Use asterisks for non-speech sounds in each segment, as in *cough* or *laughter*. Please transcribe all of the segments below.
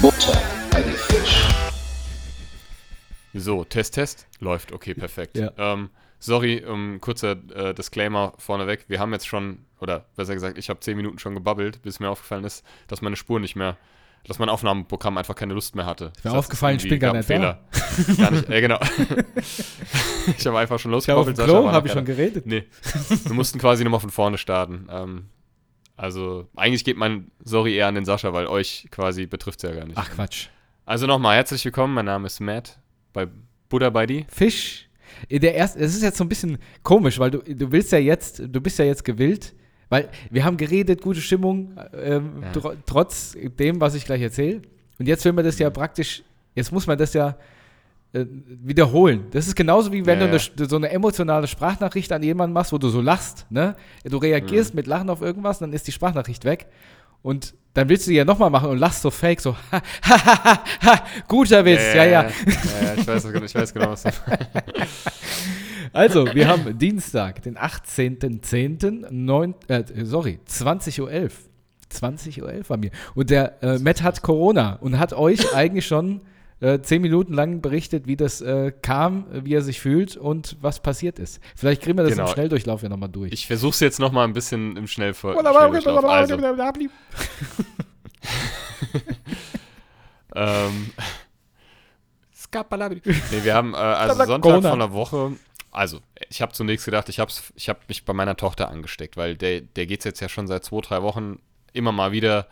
Butter bei die Fisch. So, Test, Test. Läuft, okay, perfekt. Ja. Ähm, sorry, um, kurzer äh, Disclaimer vorneweg. Wir haben jetzt schon, oder besser gesagt, ich habe zehn Minuten schon gebabbelt, bis mir aufgefallen ist, dass meine Spur nicht mehr, dass mein Aufnahmeprogramm einfach keine Lust mehr hatte. Ist mir Das aufgefallen, ich bin *laughs* gar nicht Fehler. gar nicht, äh, genau. *laughs* ich habe einfach schon Ich habe habe ich schon geredet. Nee, wir mussten quasi nochmal von vorne starten. Ähm, also, eigentlich geht mein Sorry eher an den Sascha, weil euch quasi betrifft es ja gar nicht. Ach Quatsch. Also nochmal, herzlich willkommen, mein Name ist Matt bei Buddha bei die. Fisch. In Der erste, es ist jetzt so ein bisschen komisch, weil du, du willst ja jetzt, du bist ja jetzt gewillt, weil wir haben geredet, gute Stimmung, ähm, Ja. tr trotz dem, was ich gleich erzähle. Und jetzt will man das ja praktisch, jetzt muss man das ja äh, wiederholen. Das ist genauso wie wenn Ja, du ja. eine, so eine emotionale Sprachnachricht an jemanden machst, wo du so lachst, ne? Du reagierst Mhm. mit Lachen auf irgendwas, dann ist die Sprachnachricht weg. Und dann willst du die ja nochmal machen und lachst so fake, so, *laughs* ha, ha, ha, ha, guter Witz, ja, ja. ja, ja, ich, weiß, ich weiß genau, was du *laughs* Also, wir haben Dienstag, den 18.10., neun- äh, sorry, 20.11 Uhr. 20.11 Uhr bei mir. Und der äh, Matt hat Corona und hat euch *laughs* eigentlich schon äh, zehn Minuten lang berichtet, wie das äh, kam, wie er sich fühlt und was passiert ist. Vielleicht kriegen wir das Genau. im Schnelldurchlauf ja nochmal durch. Ich versuche es jetzt nochmal ein bisschen im Schnellver Schnelldurchlauf. Also, *laughs* ähm, *laughs* nee, wir haben äh, also Sonntag Corona. von der Woche. Also, ich habe zunächst gedacht, ich habe ich hab mich bei meiner Tochter angesteckt, weil der, der geht es jetzt ja schon seit zwei, drei Wochen immer mal wieder,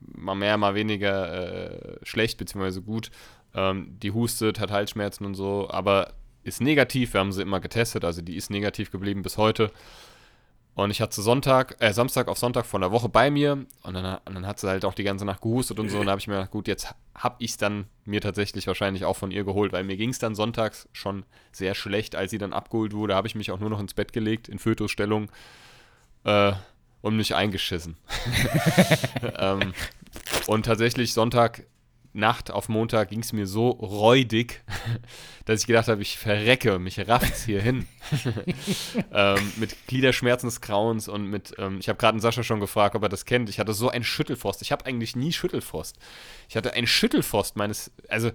mal mehr, mal weniger äh, schlecht, beziehungsweise gut. Ähm, die hustet, hat Halsschmerzen und so, aber ist negativ. Wir haben sie immer getestet, also die ist negativ geblieben bis heute. Und ich hatte Sonntag, äh, Samstag auf Sonntag von der Woche bei mir und dann, und dann hat sie halt auch die ganze Nacht gehustet und so. Und da habe ich mir gedacht, gut, jetzt habe ich es dann mir tatsächlich wahrscheinlich auch von ihr geholt, weil mir ging es dann sonntags schon sehr schlecht, als sie dann abgeholt wurde. habe ich mich auch nur noch ins Bett gelegt, in Fötusstellung äh, und mich eingeschissen. *laughs* ähm, und tatsächlich Sonntag Nacht auf Montag ging es mir so räudig, *laughs* dass ich gedacht habe, ich verrecke, mich rafft's hier hin. *laughs* ähm, mit Gliederschmerzen des Grauens und mit, ähm, ich habe gerade einen Sascha schon gefragt, ob er das kennt. Ich hatte so einen Schüttelfrost. Ich habe eigentlich nie Schüttelfrost. Ich hatte einen Schüttelfrost meines, also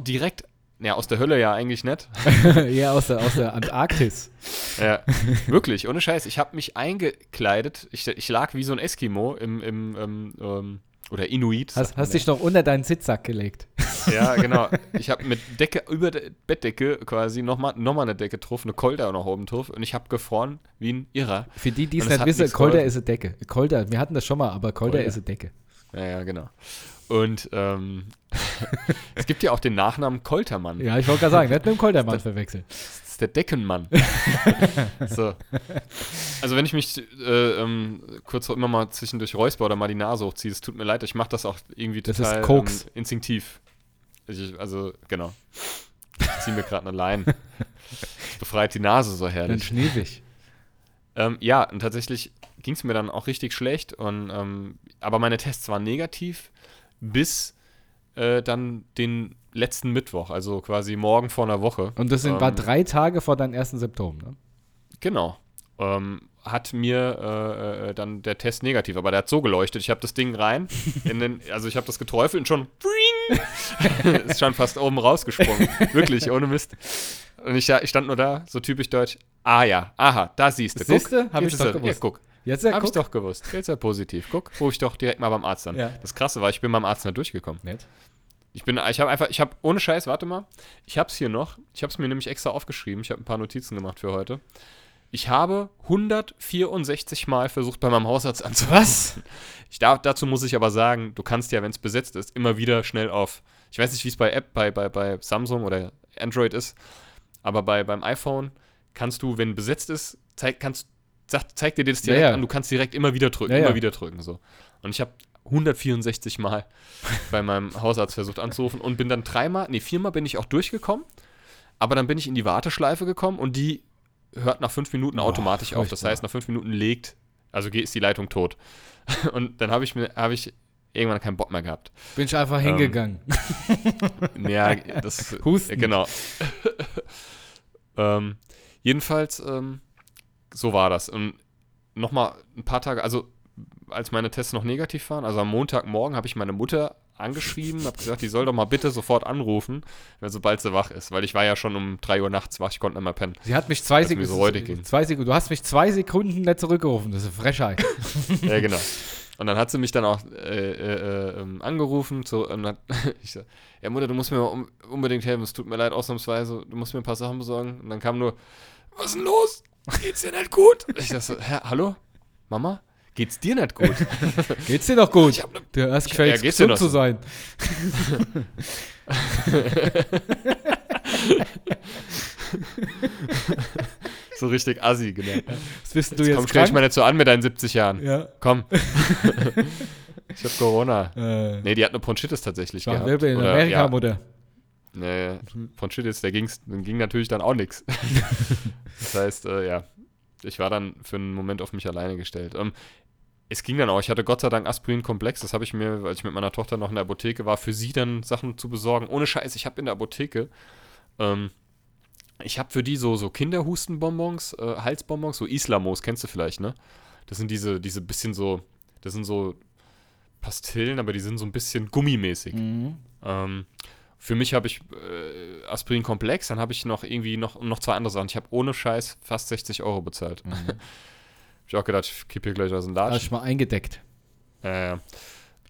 direkt, ja, aus der Hölle ja eigentlich nicht. *laughs* ja, aus der, aus der Antarktis. Ja, wirklich, ohne Scheiß. Ich habe mich eingekleidet. Ich, ich lag wie so ein Eskimo im, im ähm, ähm, oder Inuit. Hast, hast dich noch unter deinen Sitzsack gelegt. Ja, *laughs* genau. Ich habe mit Decke über der Bettdecke quasi nochmal noch mal eine Decke drauf, eine Kolder noch oben drauf und ich habe gefroren wie ein Irrer. Für die, die es nicht wissen, Kolder ist eine Decke. Kolder, wir hatten das schon mal, aber Kolder Kolder. ist eine Decke. Ja, ja, genau. Und ähm, *laughs* es gibt ja auch den Nachnamen Koltermann. Ja, ich wollte gerade sagen, nicht mit dem *laughs* Koldermann verwechseln. Ist der Deckenmann. *laughs* so. Also wenn ich mich äh, ähm, kurz immer mal zwischendurch räusper oder mal die Nase hochziehe, es tut mir leid, ich mache das auch irgendwie Das ist total Koks. Ähm, instinktiv. Ich, also, genau. Ich ziehe mir gerade eine Line. Das befreit die Nase so Dann herrlich. schniefig. Ähm, ja, und tatsächlich ging es mir dann auch richtig schlecht. Und, ähm, aber meine Tests waren negativ bis äh, dann den letzten Mittwoch, also quasi morgen vor einer Woche. Und das sind, war Ähm, drei Tage vor deinen ersten Symptomen, ne? Genau. Ähm, hat mir äh, äh, dann der Test negativ, aber der hat so geleuchtet. Ich habe das Ding rein, *laughs* in den, also ich habe das geträufelt und schon *laughs* ist schon fast oben rausgesprungen. Wirklich, ohne Mist. Und ich, ich stand nur da, so typisch deutsch. Ah ja, aha, da siehst du. Guck, Siehste? Hab jetzt ich doch gewusst. Ja, guck. Jetzt ja, Hab ich doch gewusst. Jetzt ist ja positiv. Guck, rufe ich doch direkt mal beim Arzt an. Ja. Das Krasse war, ich bin beim Arzt nicht durchgekommen. Nett. Ich bin, ich habe einfach, ich habe, ohne Scheiß, warte mal, ich habe es hier noch, ich habe es mir nämlich extra aufgeschrieben, ich habe ein paar Notizen gemacht für heute. Ich habe 164 Mal versucht, bei meinem Hausarzt anzurufen. Was? Ich darf, dazu muss ich aber sagen, du kannst ja, wenn es besetzt ist, immer wieder schnell auf, ich weiß nicht, wie es bei App, bei, bei, bei Samsung oder Android ist, aber bei, beim iPhone kannst du, wenn besetzt ist, zeig, kannst, sagt, zeigt dir das direkt Ja, ja. an, du kannst direkt immer wieder drücken, ja. immer wieder drücken, so. Und ich habe 164 Mal bei meinem Hausarzt versucht anzurufen und bin dann dreimal, nee, viermal bin ich auch durchgekommen, aber dann bin ich in die Warteschleife gekommen und die hört nach fünf Minuten Boah, automatisch auf. Das heißt, nach fünf Minuten legt, also ist die Leitung tot. *laughs* Und dann habe ich mir, habe ich irgendwann keinen Bock mehr gehabt. Bin ich einfach Ähm, hingegangen. Ja, das. *laughs* Husten. Genau. ähm, jedenfalls, ähm, so war das. Und nochmal ein paar Tage, also als meine Tests noch negativ waren, also am Montagmorgen habe ich meine Mutter angeschrieben, habe gesagt, die soll doch mal bitte sofort anrufen, wenn sobald sie wach ist, weil ich war ja schon um 3 Uhr nachts wach, ich konnte nicht mehr pennen. Sie hat mich zwei Sekunden. so zwei Sekunden. Du hast mich zwei Sekunden nicht zurückgerufen. Das ist eine Frechheit. *laughs* ja, genau. Und dann hat sie mich dann auch äh, äh, äh, ähm, angerufen. Und hat, *laughs* ich so, ja Mutter, du musst mir um, unbedingt helfen. Es tut mir leid, ausnahmsweise. Du musst mir ein paar Sachen besorgen. Und dann kam nur, was ist denn los? Geht's dir nicht gut? Ich dachte so, hä, hallo? Mama? Geht's dir nicht gut? *laughs* Geht's dir doch gut? Ich hab ne- du hast gefällt, ja, gesund zu so? sein. *laughs* so richtig assi, genau. Das wissen du Jetzt komm, stell dich mal nicht so an mit deinen 70 Jahren. Ja. Komm. *laughs* ich hab Corona. Äh, Nee, die hat eine Bronchitis tatsächlich war gehabt. In Oder, Amerika, ja, Mutter. Nee, Bronchitis, der ging's, ging natürlich dann auch nichts. das heißt, äh, ja, ich war dann für einen Moment auf mich alleine gestellt. Ähm, es ging dann auch. Ich hatte Gott sei Dank Aspirin-Komplex. Das habe ich mir, als ich mit meiner Tochter noch in der Apotheke war, für sie dann Sachen zu besorgen. Ohne Scheiß, ich habe in der Apotheke, ähm, ich habe für die so, so Kinderhustenbonbons, äh, Halsbonbons, so Islamos, kennst du vielleicht, ne? Das sind diese, diese bisschen so, das sind so Pastillen, aber die sind so ein bisschen gummimäßig. Mhm. Ähm, für mich habe ich äh, Aspirin Komplex, dann habe ich noch irgendwie noch, noch zwei andere Sachen. Ich habe ohne Scheiß fast 60 Euro bezahlt. Mhm. *laughs* hab ich auch gedacht, ich kipp hier gleich aus dem Hast Latsch. du mal eingedeckt. Äh,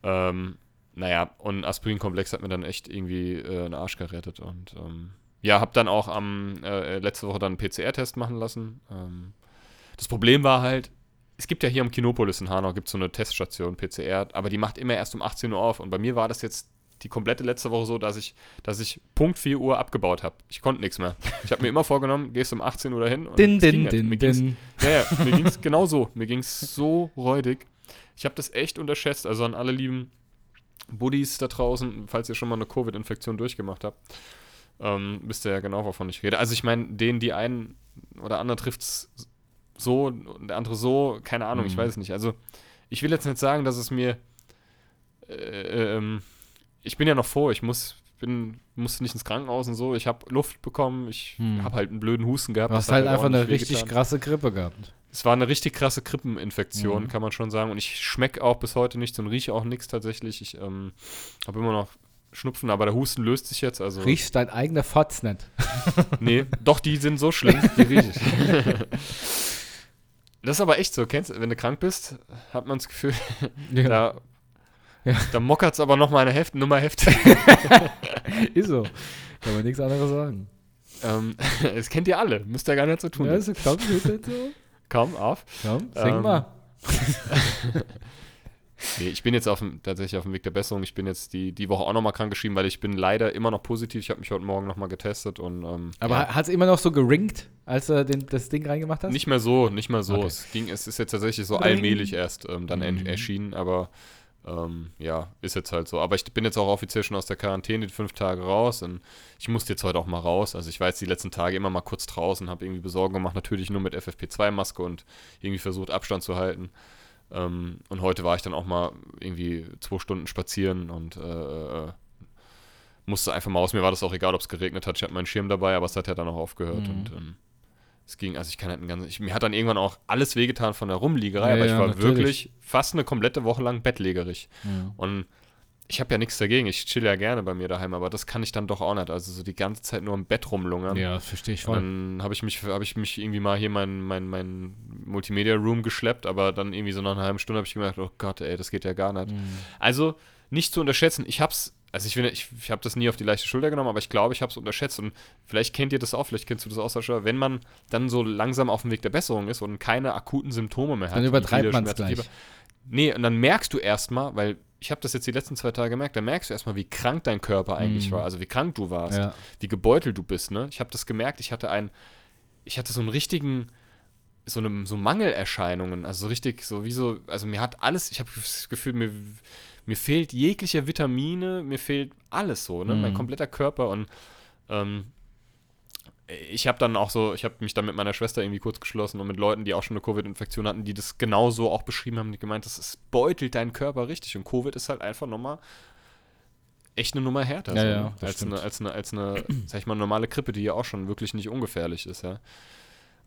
ähm, naja, und Aspirin Komplex hat mir dann echt irgendwie äh, einen Arsch gerettet. Und ähm, ja, habe dann auch am äh, letzte Woche dann einen PCR-Test machen lassen. Ähm, das Problem war halt, es gibt ja hier am Kinopolis in Hanau gibt so eine Teststation PCR, aber die macht immer erst um 18 Uhr auf. Und bei mir war das jetzt die komplette letzte Woche so, dass ich, dass ich Punkt 4 Uhr abgebaut habe. Ich konnte nichts mehr. Ich habe mir immer vorgenommen, gehst um 18 Uhr dahin. Und Din, din, nicht. din, Mir ging's- din. ja, ja, mir ging es genau so. Mir ging es so räudig. Ich habe das echt unterschätzt. Also an alle lieben Buddies da draußen, falls ihr schon mal eine Covid-Infektion durchgemacht habt, ähm, wisst ihr ja genau, wovon ich rede. Also ich meine, den, die einen oder andere trifft es so und der andere so, keine Ahnung, ich Mhm. weiß es nicht. Also ich will jetzt nicht sagen, dass es mir äh, ähm, ich bin ja noch froh, ich muss bin, musste nicht ins Krankenhaus und so. Ich habe Luft bekommen, ich Hm. habe halt einen blöden Husten gehabt. Du hast halt einfach eine richtig wehgetan. krasse Grippe gehabt. Es war eine richtig krasse Krippeninfektion, Mhm. kann man schon sagen. Und ich schmecke auch bis heute nichts und rieche auch nichts tatsächlich. Ich ähm, habe immer noch Schnupfen, aber der Husten löst sich jetzt. Also, Riechst dein eigener Fotz nicht. *laughs* nee, doch, die sind so schlimm, die rieche ich. *laughs* Das ist aber echt so, kennst du, wenn du krank bist, hat man das Gefühl, Ja, da, Ja. da mockert es aber noch mal eine Heft, Nummer heftig. *laughs* ist so. Kann man nichts anderes sagen. ähm, *laughs* das kennt ihr alle, müsst ihr gar nicht so tun. Ja, ist komm, so. Kaum auf. Komm, sing Ähm, mal. *laughs* Nee, ich bin jetzt auf dem, tatsächlich auf dem Weg der Besserung. Ich bin jetzt die, die Woche auch nochmal krank geschrieben, weil ich bin leider immer noch positiv. Ich habe mich heute Morgen nochmal getestet und ähm, Aber ja, hat es immer noch so geringt, als du den, das Ding reingemacht hast? nicht mehr so, nicht mehr so. Okay. Es ging, es ist jetzt tatsächlich so allmählich erst ähm, dann Mhm. erschienen, aber ähm, ja, ist jetzt halt so. Aber ich bin jetzt auch offiziell schon aus der Quarantäne, die fünf Tage raus und ich musste jetzt heute auch mal raus. Also ich war jetzt die letzten Tage immer mal kurz draußen, habe irgendwie Besorgung gemacht, natürlich nur mit FFP2-Maske und irgendwie versucht Abstand zu halten. Ähm, und heute war ich dann auch mal irgendwie zwei Stunden spazieren und äh, äh, musste einfach mal aus. Mir war das auch egal, ob es geregnet hat. Ich hatte meinen Schirm dabei, aber es hat ja dann auch aufgehört. Mhm. Und ähm, es ging, also ich kann halt ein ganzes, ich, mir hat dann irgendwann auch alles wehgetan von der Rumliegerei, Ja, aber ich war natürlich. wirklich fast eine komplette Woche lang bettlägerig. Und ich habe ja nichts dagegen. Ich chill ja gerne bei mir daheim, aber das kann ich dann doch auch nicht. Also so die ganze Zeit nur im Bett rumlungern. Ja, das verstehe ich voll. dann habe ich mich, habe ich mich irgendwie mal hier mein, mein, mein Multimedia Room geschleppt, aber dann irgendwie so nach einer halben Stunde habe ich gemerkt, oh Gott, ey, das geht ja gar nicht. Mhm. Also nicht zu unterschätzen. Ich hab's, also ich finde, ich, ich habe das nie auf die leichte Schulter genommen, aber ich glaube, ich habe es unterschätzt. Und vielleicht kennt ihr das auch, vielleicht kennst du das auch, Sascha, wenn man dann so langsam auf dem Weg der Besserung ist und keine akuten Symptome mehr hat. Dann übertreibt man es gleich. Nee, und dann merkst du erstmal, weil ich habe das jetzt die letzten zwei Tage gemerkt, dann merkst du erstmal, wie krank dein Körper eigentlich Mhm. war, also wie krank du warst, Ja. wie gebeutelt du bist, ne? Ich habe das gemerkt, ich hatte einen, ich hatte so einen richtigen, so, eine, so Mangelerscheinungen, also so richtig, so wie so, also mir hat alles, ich habe das Gefühl, mir, mir fehlt jegliche Vitamine, mir fehlt alles so, ne? Mein Mhm. kompletter Körper und ähm, ich habe dann auch so, ich habe mich dann mit meiner Schwester irgendwie kurz geschlossen und mit Leuten, die auch schon eine Covid-Infektion hatten, die das genauso auch beschrieben haben, die gemeint, das ist, beutelt deinen Körper richtig und Covid ist halt einfach nochmal echt eine Nummer härter. Ja, so, ja, ne? als, stimmt. eine, als, eine, als eine, *clears throat* sag ich mal, normale Grippe, die ja auch schon wirklich nicht ungefährlich ist, ja.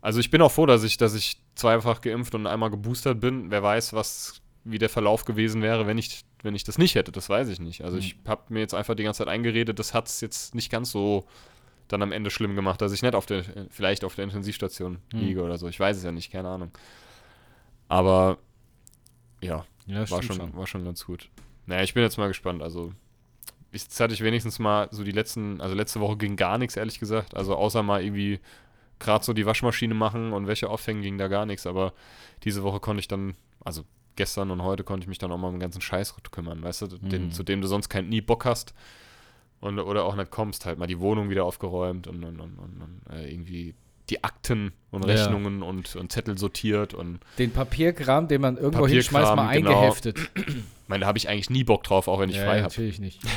Also ich bin auch froh, dass ich, dass ich zweifach geimpft und einmal geboostert bin. Wer weiß, was, wie der Verlauf gewesen wäre, wenn ich, wenn ich das nicht hätte, das weiß ich nicht. Also Mhm. ich habe mir jetzt einfach die ganze Zeit eingeredet, das hat es jetzt nicht ganz so dann am Ende schlimm gemacht, dass ich nicht auf der, vielleicht auf der Intensivstation Mhm. liege oder so. Ich weiß es ja nicht, keine Ahnung. Aber ja, Ja, war schon, war schon ganz gut. Naja, ich bin jetzt mal gespannt. Also, jetzt hatte ich wenigstens mal so die letzten, also letzte Woche ging gar nichts, ehrlich gesagt. Also, außer mal irgendwie gerade so die Waschmaschine machen und Wäsche aufhängen, ging da gar nichts. Aber diese Woche konnte ich dann, also gestern und heute konnte ich mich dann auch mal um den ganzen Scheiß kümmern, weißt du, den, Mhm. zu dem du sonst keinen nie Bock hast. Und, oder auch nicht kommst, halt mal die Wohnung wieder aufgeräumt und, und, und, und, äh, irgendwie die Akten und Ja. Rechnungen und, und Zettel sortiert und Den Papierkram, den man irgendwo hinschmeißt, mal genau. eingeheftet. ich meine, da habe ich eigentlich nie Bock drauf, auch wenn ich ja, frei habe. natürlich nicht. *laughs*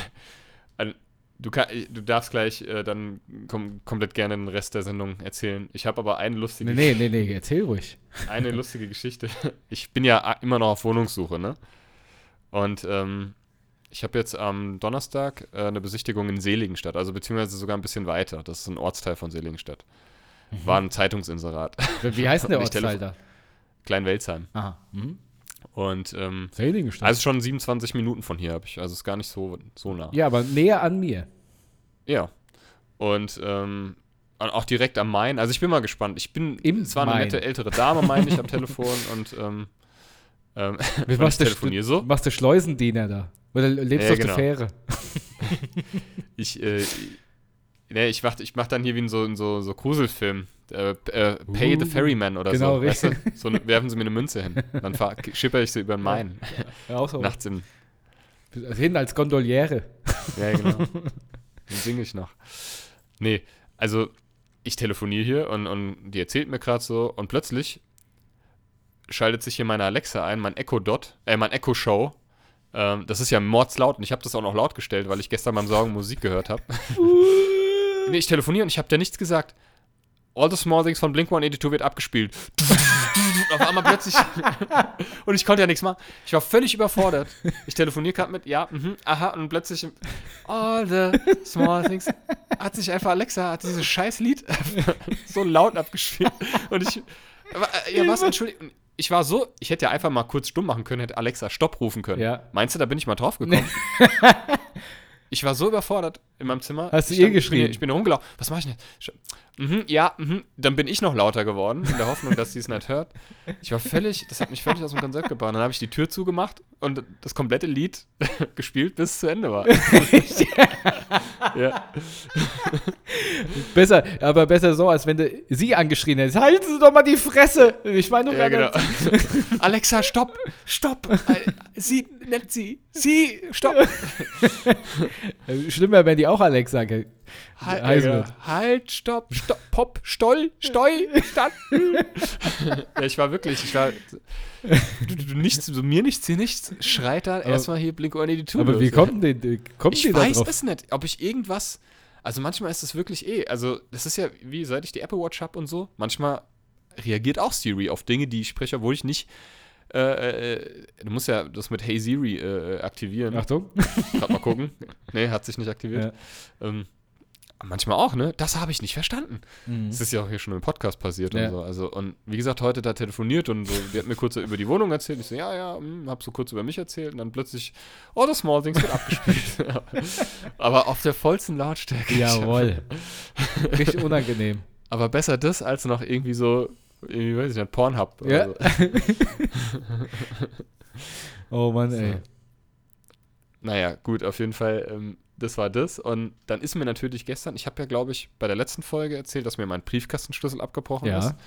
Du, kann, du darfst gleich äh, dann kom komplett gerne den Rest der Sendung erzählen. Ich habe aber eine lustige, Nee, nee, nee, nee, erzähl ruhig. eine lustige Geschichte. Ich bin ja immer noch auf Wohnungssuche, ne? Und ähm, ich habe jetzt am Donnerstag äh, eine Besichtigung in Seligenstadt, also beziehungsweise sogar ein bisschen weiter. Das ist ein Ortsteil von Seligenstadt. War ein Zeitungsinserat. Wie heißt der *laughs* Ortsteil da? Kleinwelsheim. Aha. Mhm. Und ähm, Seligenstadt. also schon 27 Minuten von hier habe ich, also ist gar nicht so, so nah. ja, aber näher an mir. Ja. Und ähm, auch direkt am Main. Also ich bin mal gespannt. Ich bin, Im es war eine Main. nette ältere Dame, meine ich, am Telefon *laughs* und ähm, ähm, *laughs* ich machst du, telefoniere so. machst du Schleusendiener da? Oder lebst Ja, du auf genau. der Fähre? *laughs* Ich, äh, nee, ich mach, ich mach dann hier wie in so, in so, so Gruselfilm. Äh, äh, Pay the Uh, Ferryman oder genau, so. Weißt du? so ne, werfen sie mir eine Münze hin. Dann fahr, *laughs* schipper ich sie über den Main. Ja, auch so. Nachts im. Hin als Gondoliere. Ja, genau. *laughs* Dann singe ich noch. Nee, also ich telefoniere hier und, und die erzählt mir gerade so und plötzlich schaltet sich hier meine Alexa ein, mein Echo Dot, äh, mein Echo Show. Ähm, das ist ja mordslaut und ich habe das auch noch laut gestellt, weil ich gestern beim Sorgen Musik gehört habe. *laughs* nee, ich telefoniere und ich habe dir nichts gesagt. All the Small Things von Blink 182 wird abgespielt. Auf einmal plötzlich. *laughs* und ich konnte ja nichts machen. Ich war völlig überfordert. Ich telefoniere gerade mit, ja, mhm, aha, und plötzlich. All the Small Things. Hat sich einfach Alexa, hat dieses scheiß Lied *laughs* so laut abgespielt. Und ich. Äh, ja, was? Entschuldigung. Ich war so, ich hätte ja einfach mal kurz stumm machen können, hätte Alexa Stopp rufen können. Ja. Meinst du, da bin ich mal drauf gekommen? Ich war so überfordert in meinem Zimmer. Hast du ihr stand- geschrien? Ich bin, rumgelaufen. Was mache ich denn? jetzt? Mhm, ja, mhm. dann bin ich noch lauter geworden, in der Hoffnung, dass sie es nicht hört. Ich war völlig, das hat mich völlig aus dem Konzept gebracht. Dann habe ich die Tür zugemacht und das komplette Lied *laughs* gespielt, bis es zu Ende war. *laughs* ja. Besser, aber besser so, als wenn du sie angeschrien hättest. Halten Sie doch mal die Fresse! Ich meine doch ja, genau. *laughs* Alexa, stopp! Stopp! Äh, Sie, nennt sie! Sie, stopp! Schlimmer, wenn die auch Alexa ge- Halt, heißen wird. halt, stopp, stopp, pop, stoll, stoi, stand. *laughs* ja, ich war wirklich, ich war. Du, du, du nichts, so mir nichts, hier nichts. Schreit da erstmal hier Blink 182. Aber wie kommt denn die, kommt Ich die da weiß drauf? es nicht, ob ich irgendwas. Also manchmal ist es wirklich eh. Also, das ist ja, wie seit ich die Apple Watch habe und so, manchmal reagiert auch Siri auf Dinge, die ich spreche, obwohl ich nicht. Äh, äh, du musst ja das mit Hey Siri äh, aktivieren. Achtung. Gerade mal gucken. *laughs* nee, hat sich nicht aktiviert. Ähm, manchmal auch, ne? Das habe ich nicht verstanden. Mhm. Das ist ja auch hier schon im Podcast passiert Ja. und so. Also, und wie gesagt, heute da telefoniert und so, die hat mir kurz über die Wohnung erzählt. Ich so, ja, ja, hm, hab so kurz über mich erzählt und dann plötzlich, oh, das Small Things wird abgespielt. *laughs* Aber auf der vollsten Lautstärke. Jawohl. *laughs* Richtig unangenehm. Aber besser das als noch irgendwie so, irgendwie, weiß ich nicht, Pornhub. Ja. so. *laughs* Oh Mann, ey. Naja, gut, auf jeden Fall, ähm, das war das. Und dann ist mir natürlich gestern, ich habe ja, glaube ich, bei der letzten Folge erzählt, dass mir mein Briefkastenschlüssel abgebrochen ist. Ja.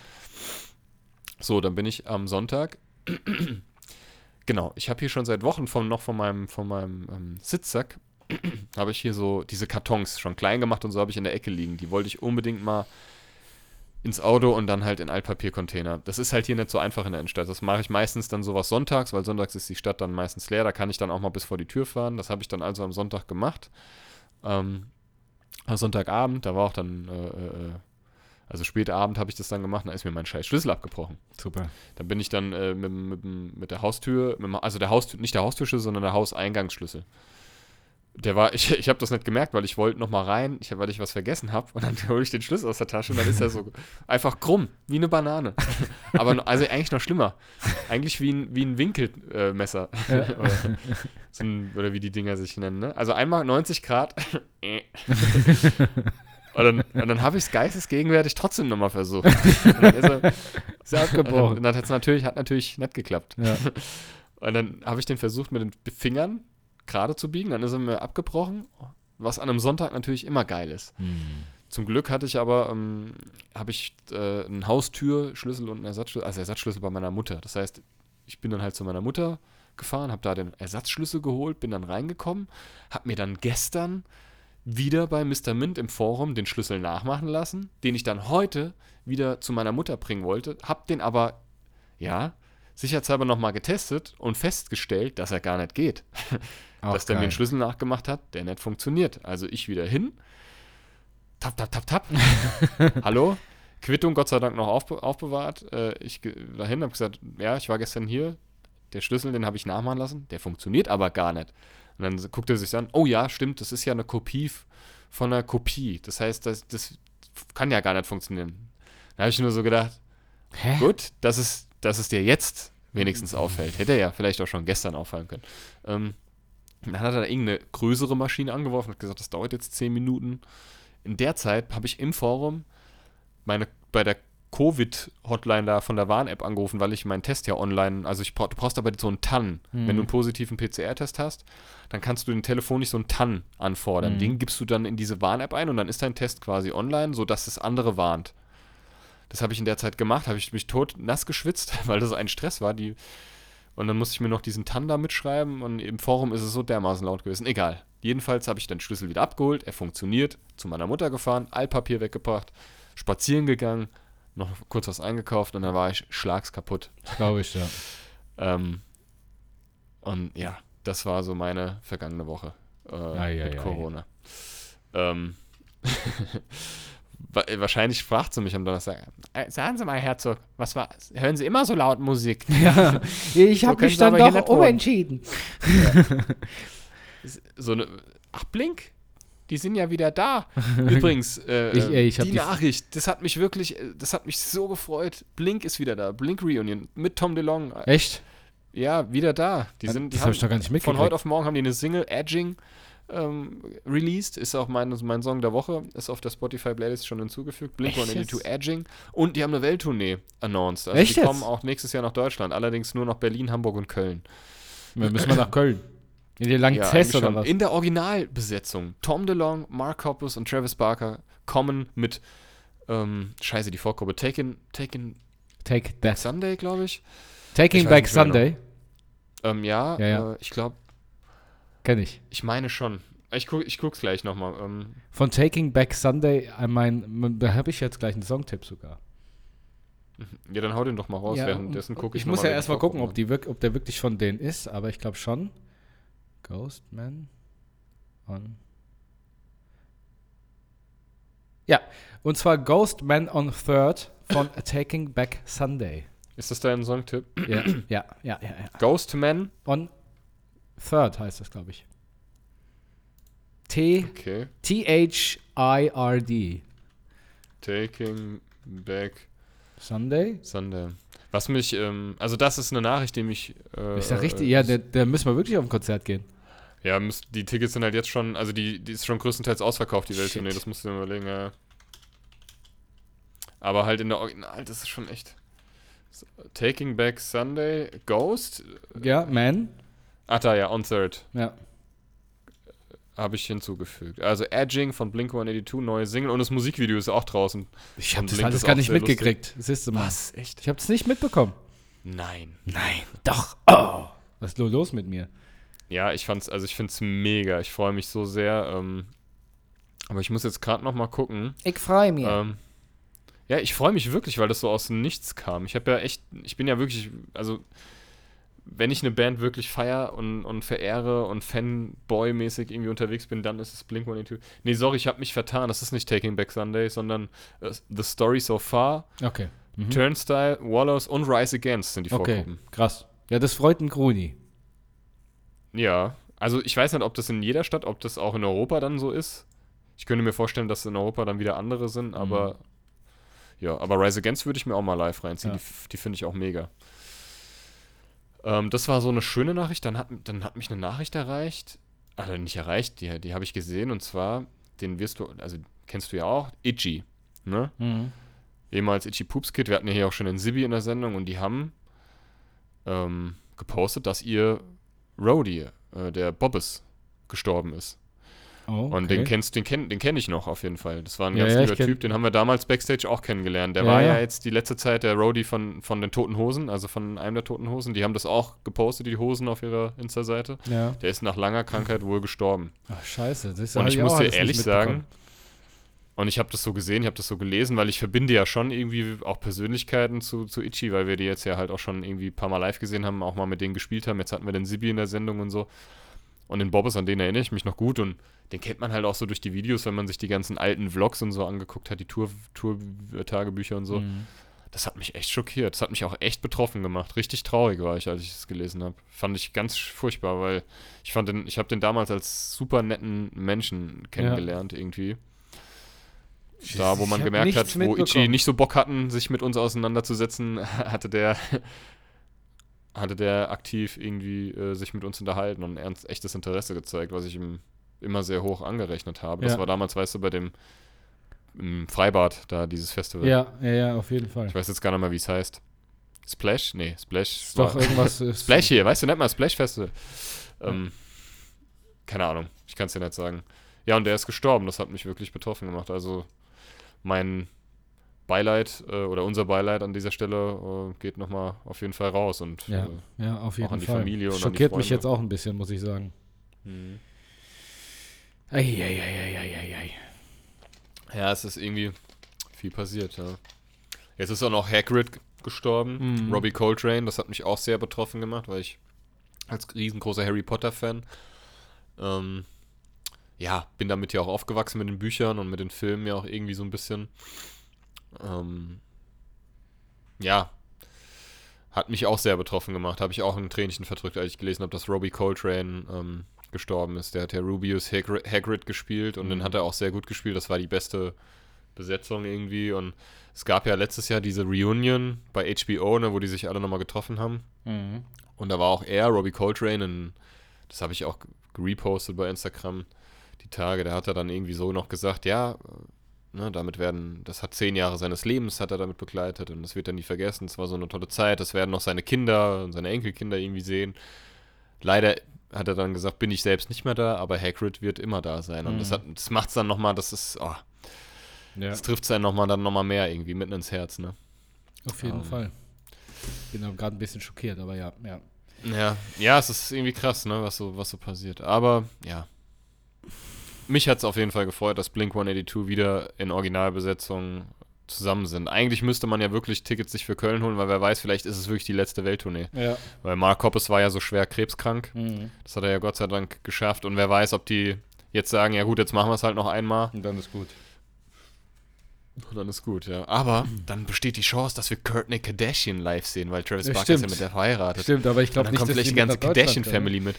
So, dann bin ich am Sonntag. *clears throat* genau, ich habe hier schon seit Wochen vom, noch von meinem, von meinem ähm, Sitzsack, *clears throat* habe ich hier so diese Kartons schon klein gemacht und so habe ich in der Ecke liegen. Die wollte ich unbedingt mal ins Auto und dann halt in Altpapiercontainer. Das ist halt hier nicht so einfach in der Innenstadt. Das mache ich meistens dann sowas sonntags, weil sonntags ist die Stadt dann meistens leer. Da kann ich dann auch mal bis vor die Tür fahren. Das habe ich dann also am Sonntag gemacht. Ähm, am Sonntagabend, da war auch dann äh, äh, Also spät Abend habe ich das dann gemacht, dann ist mir mein scheiß Schlüssel abgebrochen. Super. Dann bin ich dann äh, mit, mit, mit der Haustür, mit, also der Haustür, nicht der Haustürschlüssel, sondern der Hauseingangsschlüssel. Der war, *laughs* ich, ich habe das nicht gemerkt, weil ich wollte noch mal rein, ich, weil ich was vergessen habe. Und dann *laughs* hole ich den Schlüssel aus der Tasche und dann ist er so *laughs* einfach krumm, wie eine Banane. Aber also eigentlich noch schlimmer. Eigentlich wie ein, wie ein Winkelmesser. Äh, Messer. oder, so ein, oder wie die Dinger sich nennen. Ne? Also einmal 90 Grad. und dann, und dann habe ich es geistesgegenwärtig trotzdem nochmal versucht. Und dann ist er, Ist ja und dann, abgebrochen. und dann hat's natürlich, hat natürlich nicht geklappt. Ja. Und dann habe ich den versucht, mit den Fingern gerade zu biegen. Dann ist er mir abgebrochen, was an einem Sonntag natürlich immer geil ist. Zum Glück hatte ich aber, ähm, habe ich äh, einen Haustürschlüssel und einen Ersatzschlüssel, also Ersatzschlüssel bei meiner Mutter. Das heißt, ich bin dann halt zu meiner Mutter gefahren, habe da den Ersatzschlüssel geholt, bin dann reingekommen, habe mir dann gestern wieder bei Mr. Mint im Forum den Schlüssel nachmachen lassen, den ich dann heute wieder zu meiner Mutter bringen wollte, habe den aber, ja, sicherheitshalber nochmal getestet und festgestellt, dass er gar nicht geht. *laughs* Auch dass der mir einen Schlüssel nachgemacht hat, der nicht funktioniert. Also ich wieder hin, tap, tap, tap, tap. *laughs* Hallo? Quittung Gott sei Dank noch aufbe aufbewahrt. Äh, ich ge- dahin habe gesagt, ja, ich war gestern hier. Der Schlüssel, den habe ich nachmachen lassen. Der funktioniert aber gar nicht. Und dann guckt er sich an, oh ja, stimmt, das ist ja eine Kopie von einer Kopie. Das heißt, das, das kann ja gar nicht funktionieren. Da habe ich nur so gedacht, Hä? Gut, dass es, dass es dir jetzt wenigstens auffällt. Hätte ja vielleicht auch schon gestern auffallen können. Ähm, dann hat er da irgendeine größere Maschine angeworfen und hat gesagt, das dauert jetzt 10 Minuten. In der Zeit habe ich im Forum meine, bei der Covid-Hotline da von der Warn-App angerufen, weil ich meinen Test ja online, also ich brauch, du brauchst aber so einen TAN. Mhm. Wenn du einen positiven PCR-Test hast, dann kannst du den telefonisch so einen TAN anfordern. Mhm. Den gibst du dann in diese Warn-App ein und dann ist dein Test quasi online, sodass es andere warnt. Das habe ich in der Zeit gemacht, habe ich mich tot nass geschwitzt, *laughs* weil das ein Stress war. Die, und dann musste ich mir noch diesen TAN da mitschreiben und im Forum ist es so dermaßen laut gewesen. Egal. Jedenfalls habe ich den Schlüssel wieder abgeholt, er funktioniert, zu meiner Mutter gefahren, Altpapier weggebracht, spazieren gegangen, noch kurz was eingekauft und dann war ich schlagskaputt. Glaube ich, ja. *laughs* Ähm, und ja, das war so meine vergangene Woche äh, ei, mit ei. Corona. Ähm, wa- *laughs* wahrscheinlich fragt sie mich am Donnerstag. "Äh, Sagen Sie mal, Herzog, was war? Hören Sie immer so laut Musik? *laughs* Ja, ich So habe mich dann doch umentschieden. *laughs* So eine, ach, Blink? Die sind ja wieder da. *laughs* Übrigens, äh, Ich- ey, ich die, die- Nachricht, das hat mich wirklich, äh, das hat mich so gefreut. Blink ist wieder da. Blink Reunion mit Tom DeLong. Echt? Ja, wieder da. Die sind, das habe ich doch gar nicht Von mitgekriegt. heute auf morgen haben die eine Single, Edging, ähm, released. Ist auch mein, mein Song der Woche. Ist auf der Spotify-Playlist schon hinzugefügt. Blink Echt 182 jetzt? Edging. Und die haben eine Welttournee announced. Also Echt die jetzt? kommen auch nächstes Jahr nach Deutschland. Allerdings nur nach Berlin, Hamburg und Köln. Wir müssen mal nach Köln. In die Lanxess eigentlich oder schon. was? In der Originalbesetzung. Tom DeLong, Mark Hoppus und Travis Barker kommen mit, ähm, scheiße, die Vorgruppe. Taken, Taken Take that. Sunday, glaube ich. Taking Ich Back Sunday. Ähm, ja, Ja, ja. Äh, ich glaube, Kenn ich. ich meine schon. Ich, guck, ich guck's gleich nochmal. Ähm, Von Taking Back Sunday, äh, mein, da habe ich jetzt gleich einen Songtipp sogar. Ja, dann hau den doch mal raus. Ja, Währenddessen gucke ich Ich muss ja erstmal gucken, ob, die ob der wirklich von denen ist, aber ich glaube schon. Ghostman on. Ja, und zwar Ghostman on Third von *coughs* Taking Back Sunday. Ist das dein Songtipp? Ja, *coughs* ja, ja, ja, ja. Ghostman. On Third heißt das, glaube ich. T Okay. T-H-I-R-D. Taking Back Sunday? Sunday. Was mich, ähm, also das ist eine Nachricht, die mich. Äh, Ist ja richtig, ja, da, müssen wir wirklich auf ein Konzert gehen. Ja, müsst, die Tickets sind halt jetzt schon, also die, die ist schon größtenteils ausverkauft, die Welttournee, Shit. das musst du dir überlegen, ja. Aber halt in der Original, das ist schon echt. Taking Back Sunday, Ghost? Ja, Man? Ach da, ja, On Third. Ja. Habe ich hinzugefügt. Also Edging von Blink 182, neue Single und das Musikvideo ist auch draußen. Ich habe das alles gar nicht mitgekriegt. Siehst du mal. Echt? Ich habe es nicht mitbekommen. Nein. Nein, doch. Oh. Was ist lo- los mit mir? Ja, ich fand's, also ich find's mega. Ich freue mich so sehr. Ähm, aber ich muss jetzt gerade noch mal gucken. Ich freue mich. Ähm, ja, ich freue mich wirklich, weil das so aus dem Nichts kam. Ich habe ja echt, ich bin ja wirklich, also wenn ich eine Band wirklich feier und, und verehre und Fanboy-mäßig irgendwie unterwegs bin, dann ist es Blink-182. Nee, sorry, ich habe mich vertan. Das ist nicht Taking Back Sunday, sondern uh, The Story So Far, Okay. Mhm. Turnstile, Wallows und Rise Against sind die Okay, Vorgruppen. krass. Ja, das freut einen Gruni. Ja, also ich weiß nicht, ob das in jeder Stadt, ob das auch in Europa dann so ist. Ich könnte mir vorstellen, dass in Europa dann wieder andere sind, aber ja, aber Rise Against würde ich mir auch mal live reinziehen. Ja. Die, die finde ich auch mega. Ähm, das war so eine schöne Nachricht. Dann hat, dann hat mich eine Nachricht erreicht. Also nicht erreicht, die, die habe ich gesehen und zwar, den wirst du, also kennst du ja auch, Itchy. Ne? Mhm. ehemals Itchy Poops Kid, wir hatten ja hier auch schon den Sibi in der Sendung und die haben ähm, gepostet, dass ihr Rhodey, äh, der Bobbes, gestorben ist. Oh, Und den kennst den kenn, den kenne ich noch auf jeden Fall. Das war ein Ja, ganz ja, lieber Typ, den haben wir damals Backstage auch kennengelernt. Der Ja, war ja. jetzt die letzte Zeit der Roadie von, von den Toten Hosen, also von einem der Toten Hosen. Die haben das auch gepostet, die Hosen auf ihrer Insta-Seite. Ja. Der ist nach langer Krankheit wohl gestorben. Ach, scheiße. Das Und hab ich muss dir ehrlich sagen, und ich habe das so gesehen, ich habe das so gelesen, weil ich verbinde ja schon irgendwie auch Persönlichkeiten zu, zu Itchy, weil wir die jetzt ja halt auch schon irgendwie ein paar Mal live gesehen haben, auch mal mit denen gespielt haben. Jetzt hatten wir den Sibi in der Sendung und so. Und den Bobbes, an den erinnere ich mich noch gut und den kennt man halt auch so durch die Videos, wenn man sich die ganzen alten Vlogs und so angeguckt hat, die Tour- Tour-Tagebücher und so. Mhm. Das hat mich echt schockiert. Das hat mich auch echt betroffen gemacht. Richtig traurig war ich, als ich es gelesen habe. Fand ich ganz furchtbar, weil ich fand den, ich habe den damals als super netten Menschen kennengelernt irgendwie. Da, wo man gemerkt hat, wo Ichi nicht so Bock hatten, sich mit uns auseinanderzusetzen, *laughs* hatte der hatte der aktiv irgendwie äh, sich mit uns unterhalten und ernst, echtes Interesse gezeigt, was ich ihm immer sehr hoch angerechnet habe. Das Ja. war damals, weißt du, bei dem im Freibad, da dieses Festival. Ja, ja, ja, auf jeden Fall. Ich weiß jetzt gar nicht mehr, wie es heißt. Splash? Nee, Splash. Ist doch irgendwas. *laughs* ist- Splash hier, weißt du, nennt mal Splash Festival. Ähm, keine Ahnung, ich kann es dir nicht sagen. Ja, und der ist gestorben, das hat mich wirklich betroffen gemacht. Also mein Beileid äh, oder unser Beileid an dieser Stelle äh, geht nochmal auf jeden Fall raus und Ja, äh, ja, auf jeden an die Fall. Familie und Schockiert mich jetzt auch ein bisschen, muss ich sagen. Mhm. Eieieiei. ja, es ist irgendwie viel passiert, ja. Jetzt ist auch noch Hagrid gestorben, Mhm. Robbie Coltrane, das hat mich auch sehr betroffen gemacht, weil ich als riesengroßer Harry Potter-Fan ähm, ja, bin damit ja auch aufgewachsen mit den Büchern und mit den Filmen ja auch irgendwie so ein bisschen. Ähm, ja, hat mich auch sehr betroffen gemacht. Habe ich auch ein Tränchen verdrückt, als ich gelesen habe, dass Robbie Coltrane ähm, gestorben ist. Der hat ja Rubius Hagrid, Hagrid gespielt und den hat er auch sehr gut gespielt. Das war die beste Besetzung irgendwie. Und es gab ja letztes Jahr diese Reunion bei HBO, ne, wo die sich alle nochmal getroffen haben. Mhm. Und da war auch er, Robbie Coltrane, und das habe ich auch repostet bei Instagram die Tage. Da hat er dann irgendwie so noch gesagt, ja, ne, damit werden, das hat zehn Jahre seines Lebens, hat er damit begleitet und das wird er nie vergessen. Es war so eine tolle Zeit, das werden noch seine Kinder und seine Enkelkinder irgendwie sehen. Leider hat er dann gesagt, bin ich selbst nicht mehr da, aber Hagrid wird immer da sein. Und das, Mhm. hat, das macht es dann nochmal, das ist, oh, Ja, das trifft es dann nochmal dann nochmal mehr irgendwie mitten ins Herz, ne? auf jeden Ähm. Fall. Bin auch gerade ein bisschen schockiert, aber ja, ja. Ja, ja, es ist irgendwie krass, ne, was so, was so passiert. Aber ja. Mich hat es auf jeden Fall gefreut, dass Blink 182 wieder in Originalbesetzung zusammen sind. Eigentlich müsste man ja wirklich Tickets sich für Köln holen, weil wer weiß, vielleicht ist es wirklich die letzte Welttournee. Ja. Weil Mark Hoppes war ja so schwer krebskrank. Mhm. Das hat er ja Gott sei Dank geschafft. Und wer weiß, ob die jetzt sagen, ja gut, jetzt machen wir es halt noch einmal. Und dann ist gut. Und dann ist gut, ja. Aber dann besteht die Chance, dass wir Courtney Kardashian live sehen, weil Travis Ja, Barker ist ja mit der verheiratet. Stimmt, aber ich glaube nicht, kommt dass vielleicht die ganze Kardashian-Family mit.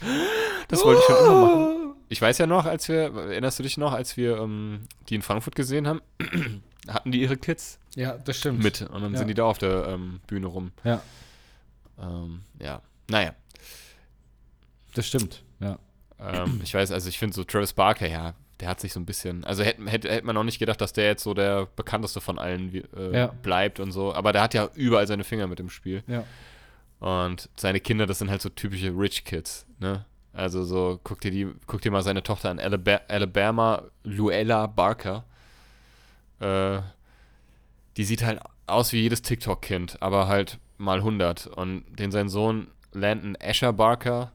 Das wollte ich schon immer machen. *laughs* Ich weiß ja noch, als wir, erinnerst du dich noch, als wir ähm, die in Frankfurt gesehen haben, *clears throat* hatten die ihre Kids. Ja, das stimmt. mit und dann Ja. sind die da auf der ähm, Bühne rum. Ja, Ähm, ja, naja. das stimmt. Ja. Ähm, ich weiß, also ich finde so Travis Barker, ja, der hat sich so ein bisschen, also hätte hätte hätte man auch nicht gedacht, dass der jetzt so der bekannteste von allen äh, Ja. bleibt und so, aber der hat ja überall seine Finger mit im Spiel. Ja. Und seine Kinder, das sind halt so typische Rich Kids, ne? Also so, guck dir die, guck dir mal seine Tochter an, Alaba Alabama Luella Barker. Äh, die sieht halt aus wie jedes TikTok-Kind, aber halt mal 100. Und den sein Sohn Landon Asher Barker